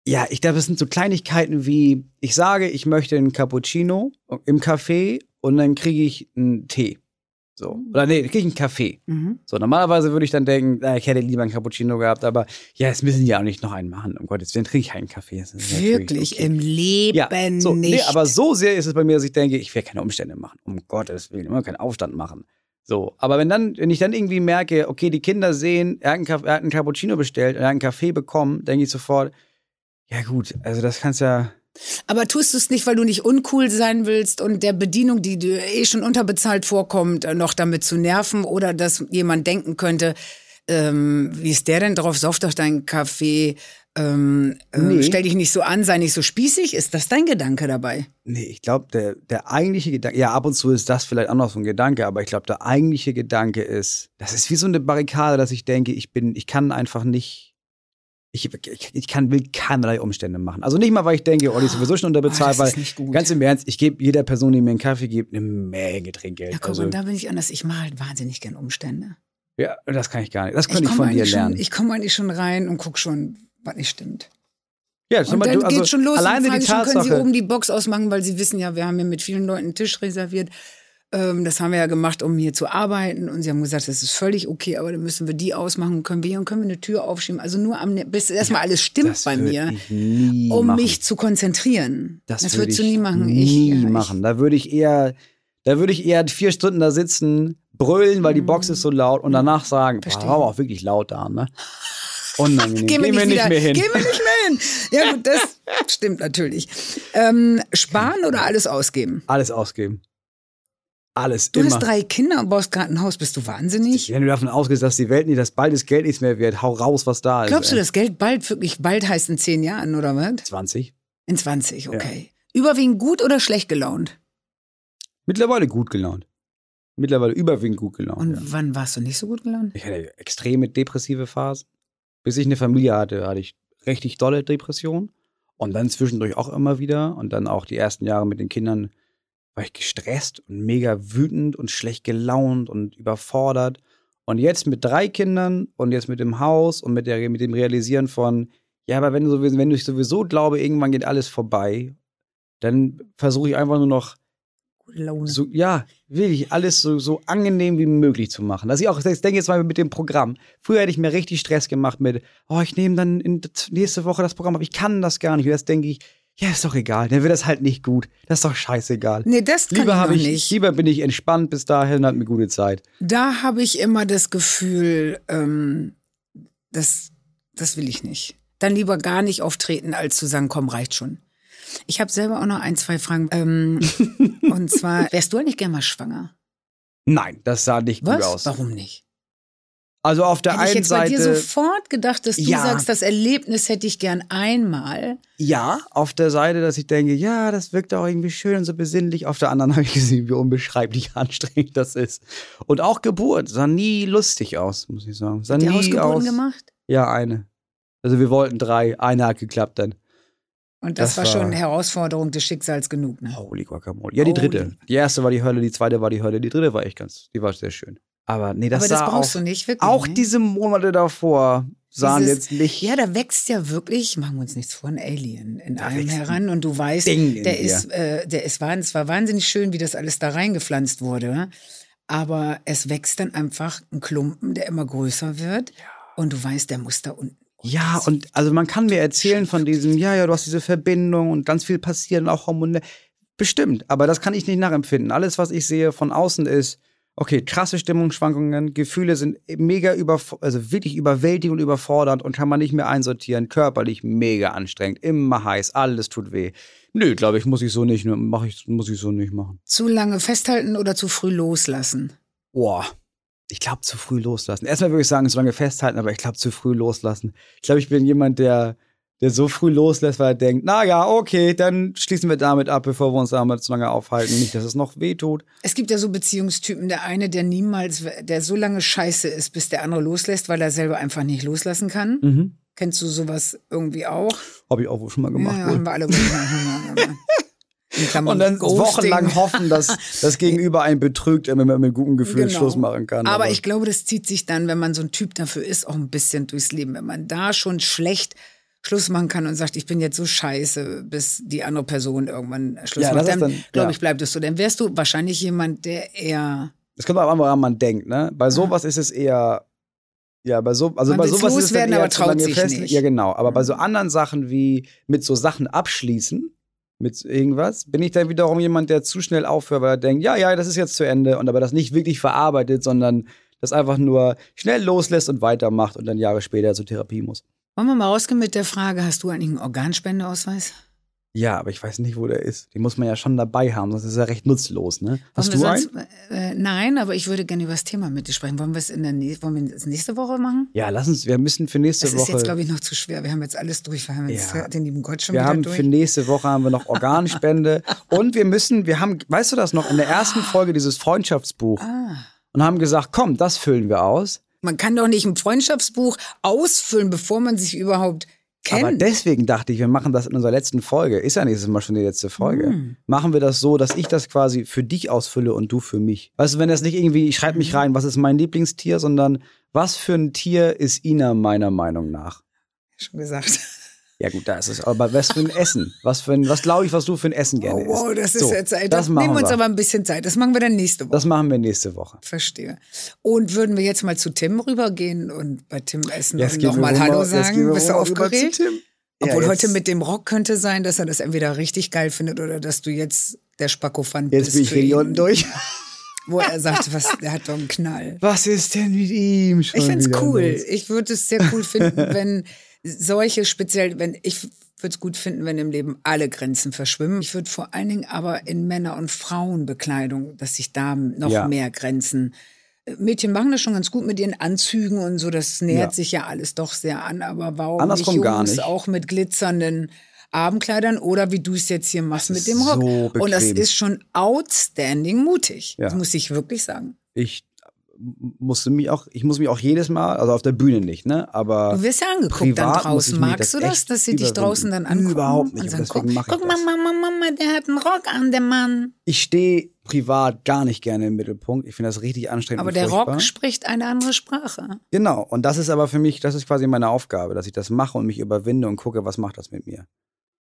Ja, ich glaube, es sind so Kleinigkeiten wie, ich sage, ich möchte einen Cappuccino im Café und dann kriege ich einen Tee. So. Oder nee, kriege ich einen Kaffee. Mhm. So, normalerweise würde ich dann denken, na, ich hätte lieber einen Cappuccino gehabt, aber ja, es müssen ja auch nicht noch einen machen. Um Gottes Willen trinke ich keinen Kaffee. Das ist natürlich Wirklich, okay. im Leben ja, so, nicht. Nee, aber so sehr ist es bei mir, dass ich denke, ich werde keine Umstände machen. Um Gottes Willen, immer keinen Aufstand machen. So, aber wenn dann, wenn ich dann irgendwie merke, okay, die Kinder sehen, er hat einen, er hat einen Cappuccino bestellt und er hat einen Kaffee bekommen, denke ich sofort, ja gut, also das kannst ja, Aber tust du es nicht, weil du nicht uncool sein willst und der Bedienung, die dir eh schon unterbezahlt vorkommt, noch damit zu nerven oder dass jemand denken könnte, ähm, wie ist der denn drauf? Sauf doch deinen Kaffee. Ähm, äh, Nee. Stell dich nicht so an, sei nicht so spießig. Ist das dein Gedanke dabei? nee, ich glaube, der, der eigentliche Gedanke, ja, ab und zu ist das vielleicht auch noch so ein Gedanke, aber ich glaube, der eigentliche Gedanke ist, das ist wie so eine Barrikade, dass ich denke, ich bin, ich kann einfach nicht, ich, ich, ich kann, will keinerlei Umstände machen. Also nicht mal, weil ich denke, oh, die ist sowieso schon unterbezahlt, Ah, das ist weil, nicht gut. ganz im Ernst, ich gebe jeder Person, die mir einen Kaffee gibt, eine Menge Trinkgeld. Ja, guck, also, und da bin ich anders. Ich mache halt wahnsinnig gern Umstände. ja, das kann ich gar nicht. Das könnte ich, komm von dir lernen. Schon, ich komme eigentlich schon rein und guck schon, was nicht stimmt. ja, Und dann du, also, geht schon los. Alleine und die schon, können Sie Tatsache. oben die Box ausmachen, weil Sie wissen ja, wir haben hier mit vielen Leuten einen Tisch reserviert. Ähm, das haben wir ja gemacht, um hier zu arbeiten. Und Sie haben gesagt, das ist völlig okay, aber dann müssen wir die ausmachen. Können wir hier und können wir eine Tür aufschieben. Also nur am, bis erstmal alles stimmt das bei mir, um machen. mich zu konzentrieren. Das, würd würdest du nie machen. Nie ich, ja, machen. Da würde ich eher, da würde ich eher vier Stunden da sitzen, brüllen, weil die Box ist so laut und danach sagen, Verstehe. war aber auch wirklich laut da, ne? Unangenehm. Gehen wir nicht, wieder, mehr hin. Gehen wir nicht mehr hin. Ja gut, das stimmt natürlich. Ähm, sparen oder alles ausgeben? Alles ausgeben. Alles. Du immer. hast drei Kinder und baust gerade ein Haus. Bist du wahnsinnig? Wenn du davon ausgehst, dass die Welt nicht, dass bald das Geld nichts mehr wird, hau raus, was da ist. Glaubst du, ey. das Geld bald wirklich bald heißt in zehn Jahren oder was? 20. In 20, okay. Überwiegend gut oder schlecht gelaunt? Mittlerweile gut gelaunt. Mittlerweile überwiegend gut gelaunt. Und ja. wann warst du nicht so gut gelaunt? Ich hatte extreme depressive Phasen. Bis ich eine Familie hatte, hatte ich richtig dolle Depressionen. Und dann zwischendurch auch immer wieder. Und dann auch die ersten Jahre mit den Kindern war ich gestresst und mega wütend und schlecht gelaunt und überfordert. Und jetzt mit drei Kindern und jetzt mit dem Haus und mit, der, mit dem Realisieren von, ja, aber wenn, du sowieso, wenn ich sowieso glaube, irgendwann geht alles vorbei, dann versuche ich einfach nur noch Gute Laune. so, ja, wirklich alles so, so angenehm wie möglich zu machen. Dass ich auch, ich denke jetzt mal mit dem Programm. Früher hätte ich mir richtig Stress gemacht mit, oh, ich nehme dann in, nächste Woche das Programm, aber ich kann das gar nicht. Und jetzt denke ich, ja, ist doch egal, dann wird das halt nicht gut. Das ist doch scheißegal. Nee, das kann Lieber ich ich, nicht. lieber bin ich entspannt bis dahin und habe eine gute Zeit. Da habe ich immer das Gefühl, ähm, das, das will ich nicht. Dann lieber gar nicht auftreten, als zu sagen, komm, reicht schon. Ich habe selber auch noch ein, zwei Fragen. Ähm, und zwar, wärst du eigentlich gerne mal schwanger? Nein, das sah nicht gut Was? aus. Warum nicht? Also auf der Hätte ich einen jetzt bei Seite. dir sofort gedacht, dass du Ja. sagst, das Erlebnis hätte ich gern einmal. Ja, auf der Seite, dass ich denke, ja, das wirkt auch irgendwie schön und so besinnlich. Auf der anderen habe ich gesehen, wie unbeschreiblich anstrengend das ist. Und auch Geburt sah nie lustig aus, muss ich sagen. Sah Die nie Hausgeburten aus. gemacht? Ja, eine. Also wir wollten drei, eine hat geklappt dann. Und das, Das war schon eine Herausforderung des Schicksals genug. Ne? Holy Guacamole. Ja, die Holy. dritte. Die erste war die Hölle, die zweite war die Hölle, die dritte war echt ganz, die war sehr schön. Aber nee, das Aber das brauchst auch, du nicht wirklich. auch ne? diese Monate davor sahen Dieses- jetzt nicht Ja, da wächst ja wirklich, machen wir uns nichts vor, ein Alien in Da einem heran und du weißt, Ding in der ist, äh, der ist wahnsinnig, es war wahnsinnig schön, wie das alles da reingepflanzt wurde. Aber es wächst dann einfach ein Klumpen, der immer größer wird. Und du weißt, der muss da unten. Ja, und also man kann mir erzählen von diesem, ja, ja, du hast diese Verbindung und ganz viel passiert und auch Hormone. Bestimmt, aber das kann ich nicht nachempfinden. Alles, was ich sehe von außen ist, okay, krasse Stimmungsschwankungen, Gefühle sind mega über, also wirklich überwältigend und überfordernd und kann man nicht mehr einsortieren, körperlich mega anstrengend, immer heiß, alles tut weh. Nö, glaube ich, muss ich so nicht, mach ich, muss ich so nicht machen. Zu lange festhalten oder zu früh loslassen? Boah, ich glaube, zu früh loslassen. Erstmal würde ich sagen, so lange festhalten, aber ich glaube, zu früh loslassen. Ich glaube, ich bin jemand, der, der so früh loslässt, weil er denkt, na ja, okay, dann schließen wir damit ab, bevor wir uns damit so lange aufhalten. Nicht, dass es noch weh tut. Es gibt ja so Beziehungstypen, der eine, der niemals, der so lange scheiße ist, bis der andere loslässt, weil er selber einfach nicht loslassen kann. Mhm. Kennst du sowas irgendwie auch? Habe ich auch wohl schon mal gemacht. ja, ja, haben wir alle gemacht. Und dann Ghosting. wochenlang hoffen, dass das Gegenüber einen betrügt, damit man mit gutem Gefühl Genau. Schluss machen kann. Aber ich glaube, das zieht sich dann, wenn man so ein Typ dafür ist, auch ein bisschen durchs Leben. Wenn man da schon schlecht Schluss machen kann und sagt, ich bin jetzt so scheiße, bis die andere Person irgendwann Schluss Ja, macht, dann, dann- glaube ja. ich, bleibt es so. Dann wärst du wahrscheinlich jemand, der eher Es kommt auch an, woran man denkt, ne? Bei sowas ist es eher. Ja, bei so, also Man bei sowas ist es eher aber traut sich fest- nicht. Ja, genau. Aber bei so anderen Sachen wie mit so Sachen abschließen, mit irgendwas, bin ich dann wiederum jemand, der zu schnell aufhört, weil er denkt, ja, ja, das ist jetzt zu Ende und aber das nicht wirklich verarbeitet, sondern das einfach nur schnell loslässt und weitermacht und dann Jahre später zur Therapie muss. Wollen wir mal rausgehen mit der Frage, hast du eigentlich einen Organspendeausweis? Ja, aber ich weiß nicht, wo der ist. Den muss man ja schon dabei haben, sonst ist er recht nutzlos, ne? Hast du wir einen? sonst- Äh, nein, aber ich würde gerne über das Thema mit dir sprechen. Wollen wir es in der wollen wir es nächste Woche machen? Ja, lass uns, wir müssen für nächste Das ist Woche. jetzt, glaube ich, noch zu schwer. Wir haben jetzt alles durch. Wir haben jetzt Ja. den lieben Gott schon Wir wieder haben durch. für nächste Woche haben wir noch Organspende und wir müssen, wir haben, weißt du das noch, in der ersten Folge dieses Freundschaftsbuch ah. und haben gesagt, komm, das füllen wir aus. Man kann doch nicht ein Freundschaftsbuch ausfüllen, bevor man sich überhaupt Aber kennt. deswegen dachte ich, wir machen das in unserer letzten Folge. Ist ja nächstes Mal schon die letzte Folge. Hm. Machen wir das so, dass ich das quasi für dich ausfülle und du für mich. Weißt du, wenn das nicht irgendwie, ich schreibe mich Mhm. rein, was ist mein Lieblingstier, sondern was für ein Tier ist Ina meiner Meinung nach? Schon gesagt. Ja gut, da ist es. Aber was für ein Essen? Was für ein, was glaube ich, was du für ein Essen gerne Oh, wow, das ist So, jetzt Zeit. Das nehmen wir uns aber ein bisschen Zeit. Das machen wir dann nächste Woche. Das machen wir nächste Woche. Verstehe. Und würden wir jetzt mal zu Tim rübergehen und bei Tim essen Jetzt und nochmal Hallo jetzt sagen? Bist du aufgeregt? Tim. Ja, Obwohl jetzt- heute mit dem Rock könnte sein, dass er das entweder richtig geil findet oder dass du jetzt der Spacko-Fan Jetzt bist. bin ich hier unten durch. Wo er sagt, was, der hat doch einen Knall. Was ist denn mit ihm schon Ich find's cool. los? Ich würde es sehr cool finden, wenn solche speziell, wenn ich würde es gut finden, wenn im Leben alle Grenzen verschwimmen. Ich würde vor allen Dingen aber in Männer- und Frauenbekleidung, dass sich da noch Ja. mehr Grenzen. Äh, Mädchen machen das schon ganz gut mit ihren Anzügen und so. Das nähert Ja. sich ja alles doch sehr an. Aber warum Andersrum nicht gar Jungs nicht. auch mit glitzernden Abendkleidern oder wie du es jetzt hier machst mit dem Rock? so und das ist schon outstanding mutig. Ja. Das muss ich wirklich sagen. Ich musste mich auch, ich muss mich auch jedes Mal, also auf der Bühne nicht, ne? Aber Du wirst ja angeguckt dann draußen. Magst das du das, dass sie dich draußen dann angucken? Überhaupt nicht, Und guck, guck das. Mama, Mama, Mama, der hat einen Rock an, der Mann. ich stehe privat gar nicht gerne im Mittelpunkt. Ich finde das richtig anstrengend. Aber und der furchtbar. Rock spricht eine andere Sprache. Genau. Und das ist aber für mich, das ist quasi meine Aufgabe, dass ich das mache und mich überwinde und gucke, was macht das mit mir.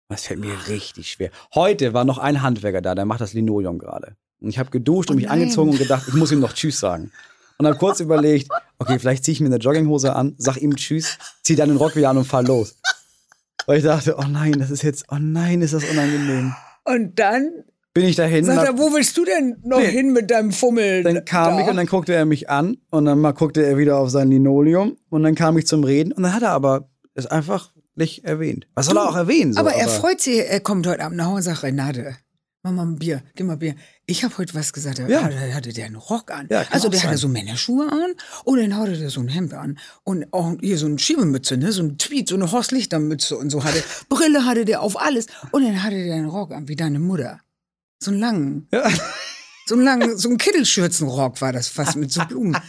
Das fällt mir richtig schwer. Heute war noch ein Handwerker da, der macht das Linoleum gerade. Und ich habe geduscht und Oh mich nein. angezogen und gedacht, ich muss ihm noch Tschüss sagen. Und dann kurz überlegt, okay, vielleicht ziehe ich mir eine Jogginghose an, sag ihm Tschüss, zieh dann den Rock wieder an und fahr los. Weil ich dachte, oh nein, das ist jetzt, oh nein, ist das unangenehm. Und dann Bin ich dahin, und sagt er, wo willst du denn noch Nee. hin mit deinem Fummel? dann kam da? ich und dann guckte er mich an und dann mal guckte er wieder auf sein Linoleum und dann kam ich zum Reden und dann hat er aber es einfach nicht erwähnt. Was soll er auch erwähnen? So, aber er freut sich, er kommt heute Abend nach Hause und sagt, Renate, mach mal ein Bier, gib mal Bier. Ich habe heute was gesagt, da Ja. hatte, hatte der einen Rock an. Ja, also der hatte sein. so Männerschuhe an und dann hatte der so ein Hemd an und auch hier so eine Schiebemütze, ne, so ein Tweet, so eine Horst Lichter Mütze und so hatte. Brille hatte der auf alles und dann hatte der einen Rock an, wie deine Mutter. So einen langen. Ja. So einen langen, so ein Kittelschürzenrock war das fast mit so Blumen.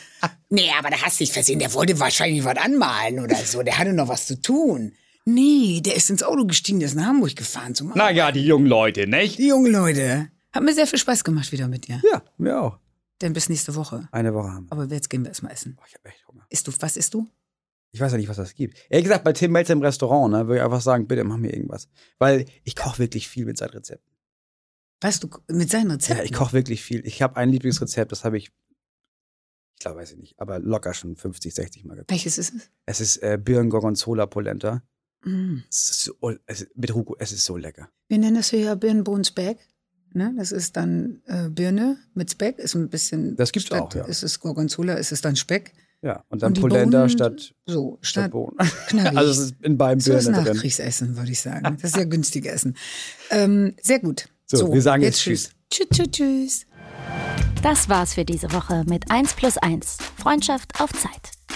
Nee, aber da hast du dich versehen. Der wollte wahrscheinlich was anmalen oder so. Der hatte noch was zu tun. Nee, der ist ins Auto gestiegen, der ist nach Hamburg gefahren zum Arbeiten. Naja, die jungen Leute, nicht? Die jungen Leute. Hat mir sehr viel Spaß gemacht wieder mit dir. Ja, mir auch. Denn bis nächste Woche. Eine Woche haben wir. Aber jetzt gehen wir erstmal essen. Boah, ich habe echt Hunger. Isst du, was isst du? Ich weiß ja nicht, was das gibt. Ehrlich gesagt, bei Tim Melzer im Restaurant, ne, würde ich einfach sagen, bitte mach mir irgendwas. Weil ich koche wirklich viel mit seinen Rezepten. Weißt du, mit seinen Rezepten? Ja, ich koche wirklich viel. Ich habe ein Lieblingsrezept, das habe ich, ich glaube, weiß ich nicht, aber locker schon 50, 60 Mal gekocht. Welches ist es? Es ist äh, Birnen Gorgonzola Polenta. Mm. Ist so, es ist, mit Ruco, es ist so lecker. Wir nennen das hier ja Birnenbohnen-Speck. Ne? Das ist dann äh, Birne mit Speck, ist ein bisschen. Das gibt's statt, auch, ja. Ist es Gorgonzola, ist es dann Speck. Ja, und dann Und Polenta Bohnen- statt, So, statt statt Bohnen. Also es ist in beiden so ist Birnen drin. Nachkriegsessen, würde ich sagen. Das ist ja günstig Essen. Ähm, sehr gut. So, wir sagen jetzt Tschüss. Tschüss, tschüss, tschüss. Das war's für diese Woche mit 1 plus 1. Freundschaft auf Zeit.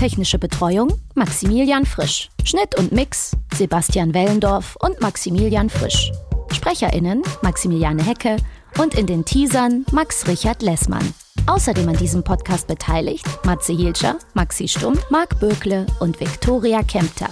Technische Betreuung Maximilian Frisch. Schnitt und Mix Sebastian Wellendorf und Maximilian Frisch. SprecherInnen Maximiliane Hecke und in den Teasern Max Richard Lessmann. Außerdem an diesem Podcast beteiligt Matze Hilscher, Maxi Stumm, Marc Bökle und Viktoria Kempter.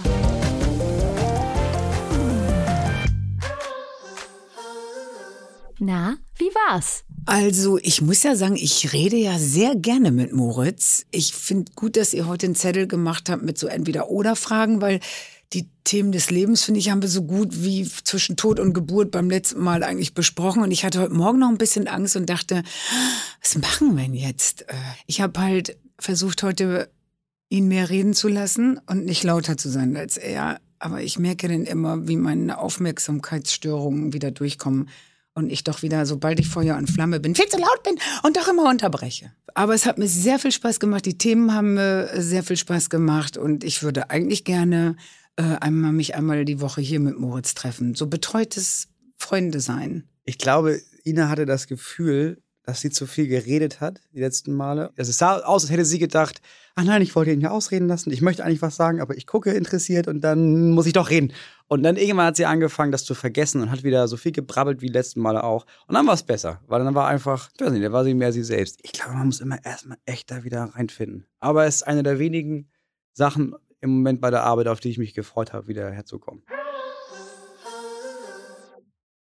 Na, wie war's? Also, ich muss ja sagen, ich rede ja sehr gerne mit Moritz. Ich finde gut, dass ihr heute einen Zettel gemacht habt mit so Entweder-Oder-Fragen, weil die Themen des Lebens, finde ich, haben wir so gut wie zwischen Tod und Geburt beim letzten Mal eigentlich besprochen. Und ich hatte heute Morgen noch ein bisschen Angst und dachte, was machen wir denn jetzt? Äh, Ich habe halt versucht, heute ihn mehr reden zu lassen und nicht lauter zu sein als er. Aber ich merke dann immer, wie meine Aufmerksamkeitsstörungen wieder durchkommen und ich doch wieder, sobald ich Feuer und Flamme bin, viel zu laut bin und doch immer unterbreche. Aber es hat mir sehr viel Spaß gemacht. Die Themen haben mir sehr viel Spaß gemacht und ich würde eigentlich gerne äh, einmal mich einmal die Woche hier mit Moritz treffen. So betreutes Freunde sein. Ich glaube, Ina hatte das Gefühl, dass sie zu viel geredet hat die letzten Male. Also es sah aus, als hätte sie gedacht, ach nein, ich wollte ihn ja ausreden lassen. Ich möchte eigentlich was sagen, aber ich gucke interessiert und dann muss ich doch reden. Und dann irgendwann hat sie angefangen, das zu vergessen und hat wieder so viel gebrabbelt wie letzten Male auch. Und dann war es besser, weil dann war einfach, ich weiß nicht, da war sie mehr sie selbst. Ich glaube, man muss immer erstmal echt da wieder reinfinden. Aber es ist eine der wenigen Sachen im Moment bei der Arbeit, auf die ich mich gefreut habe, wieder herzukommen.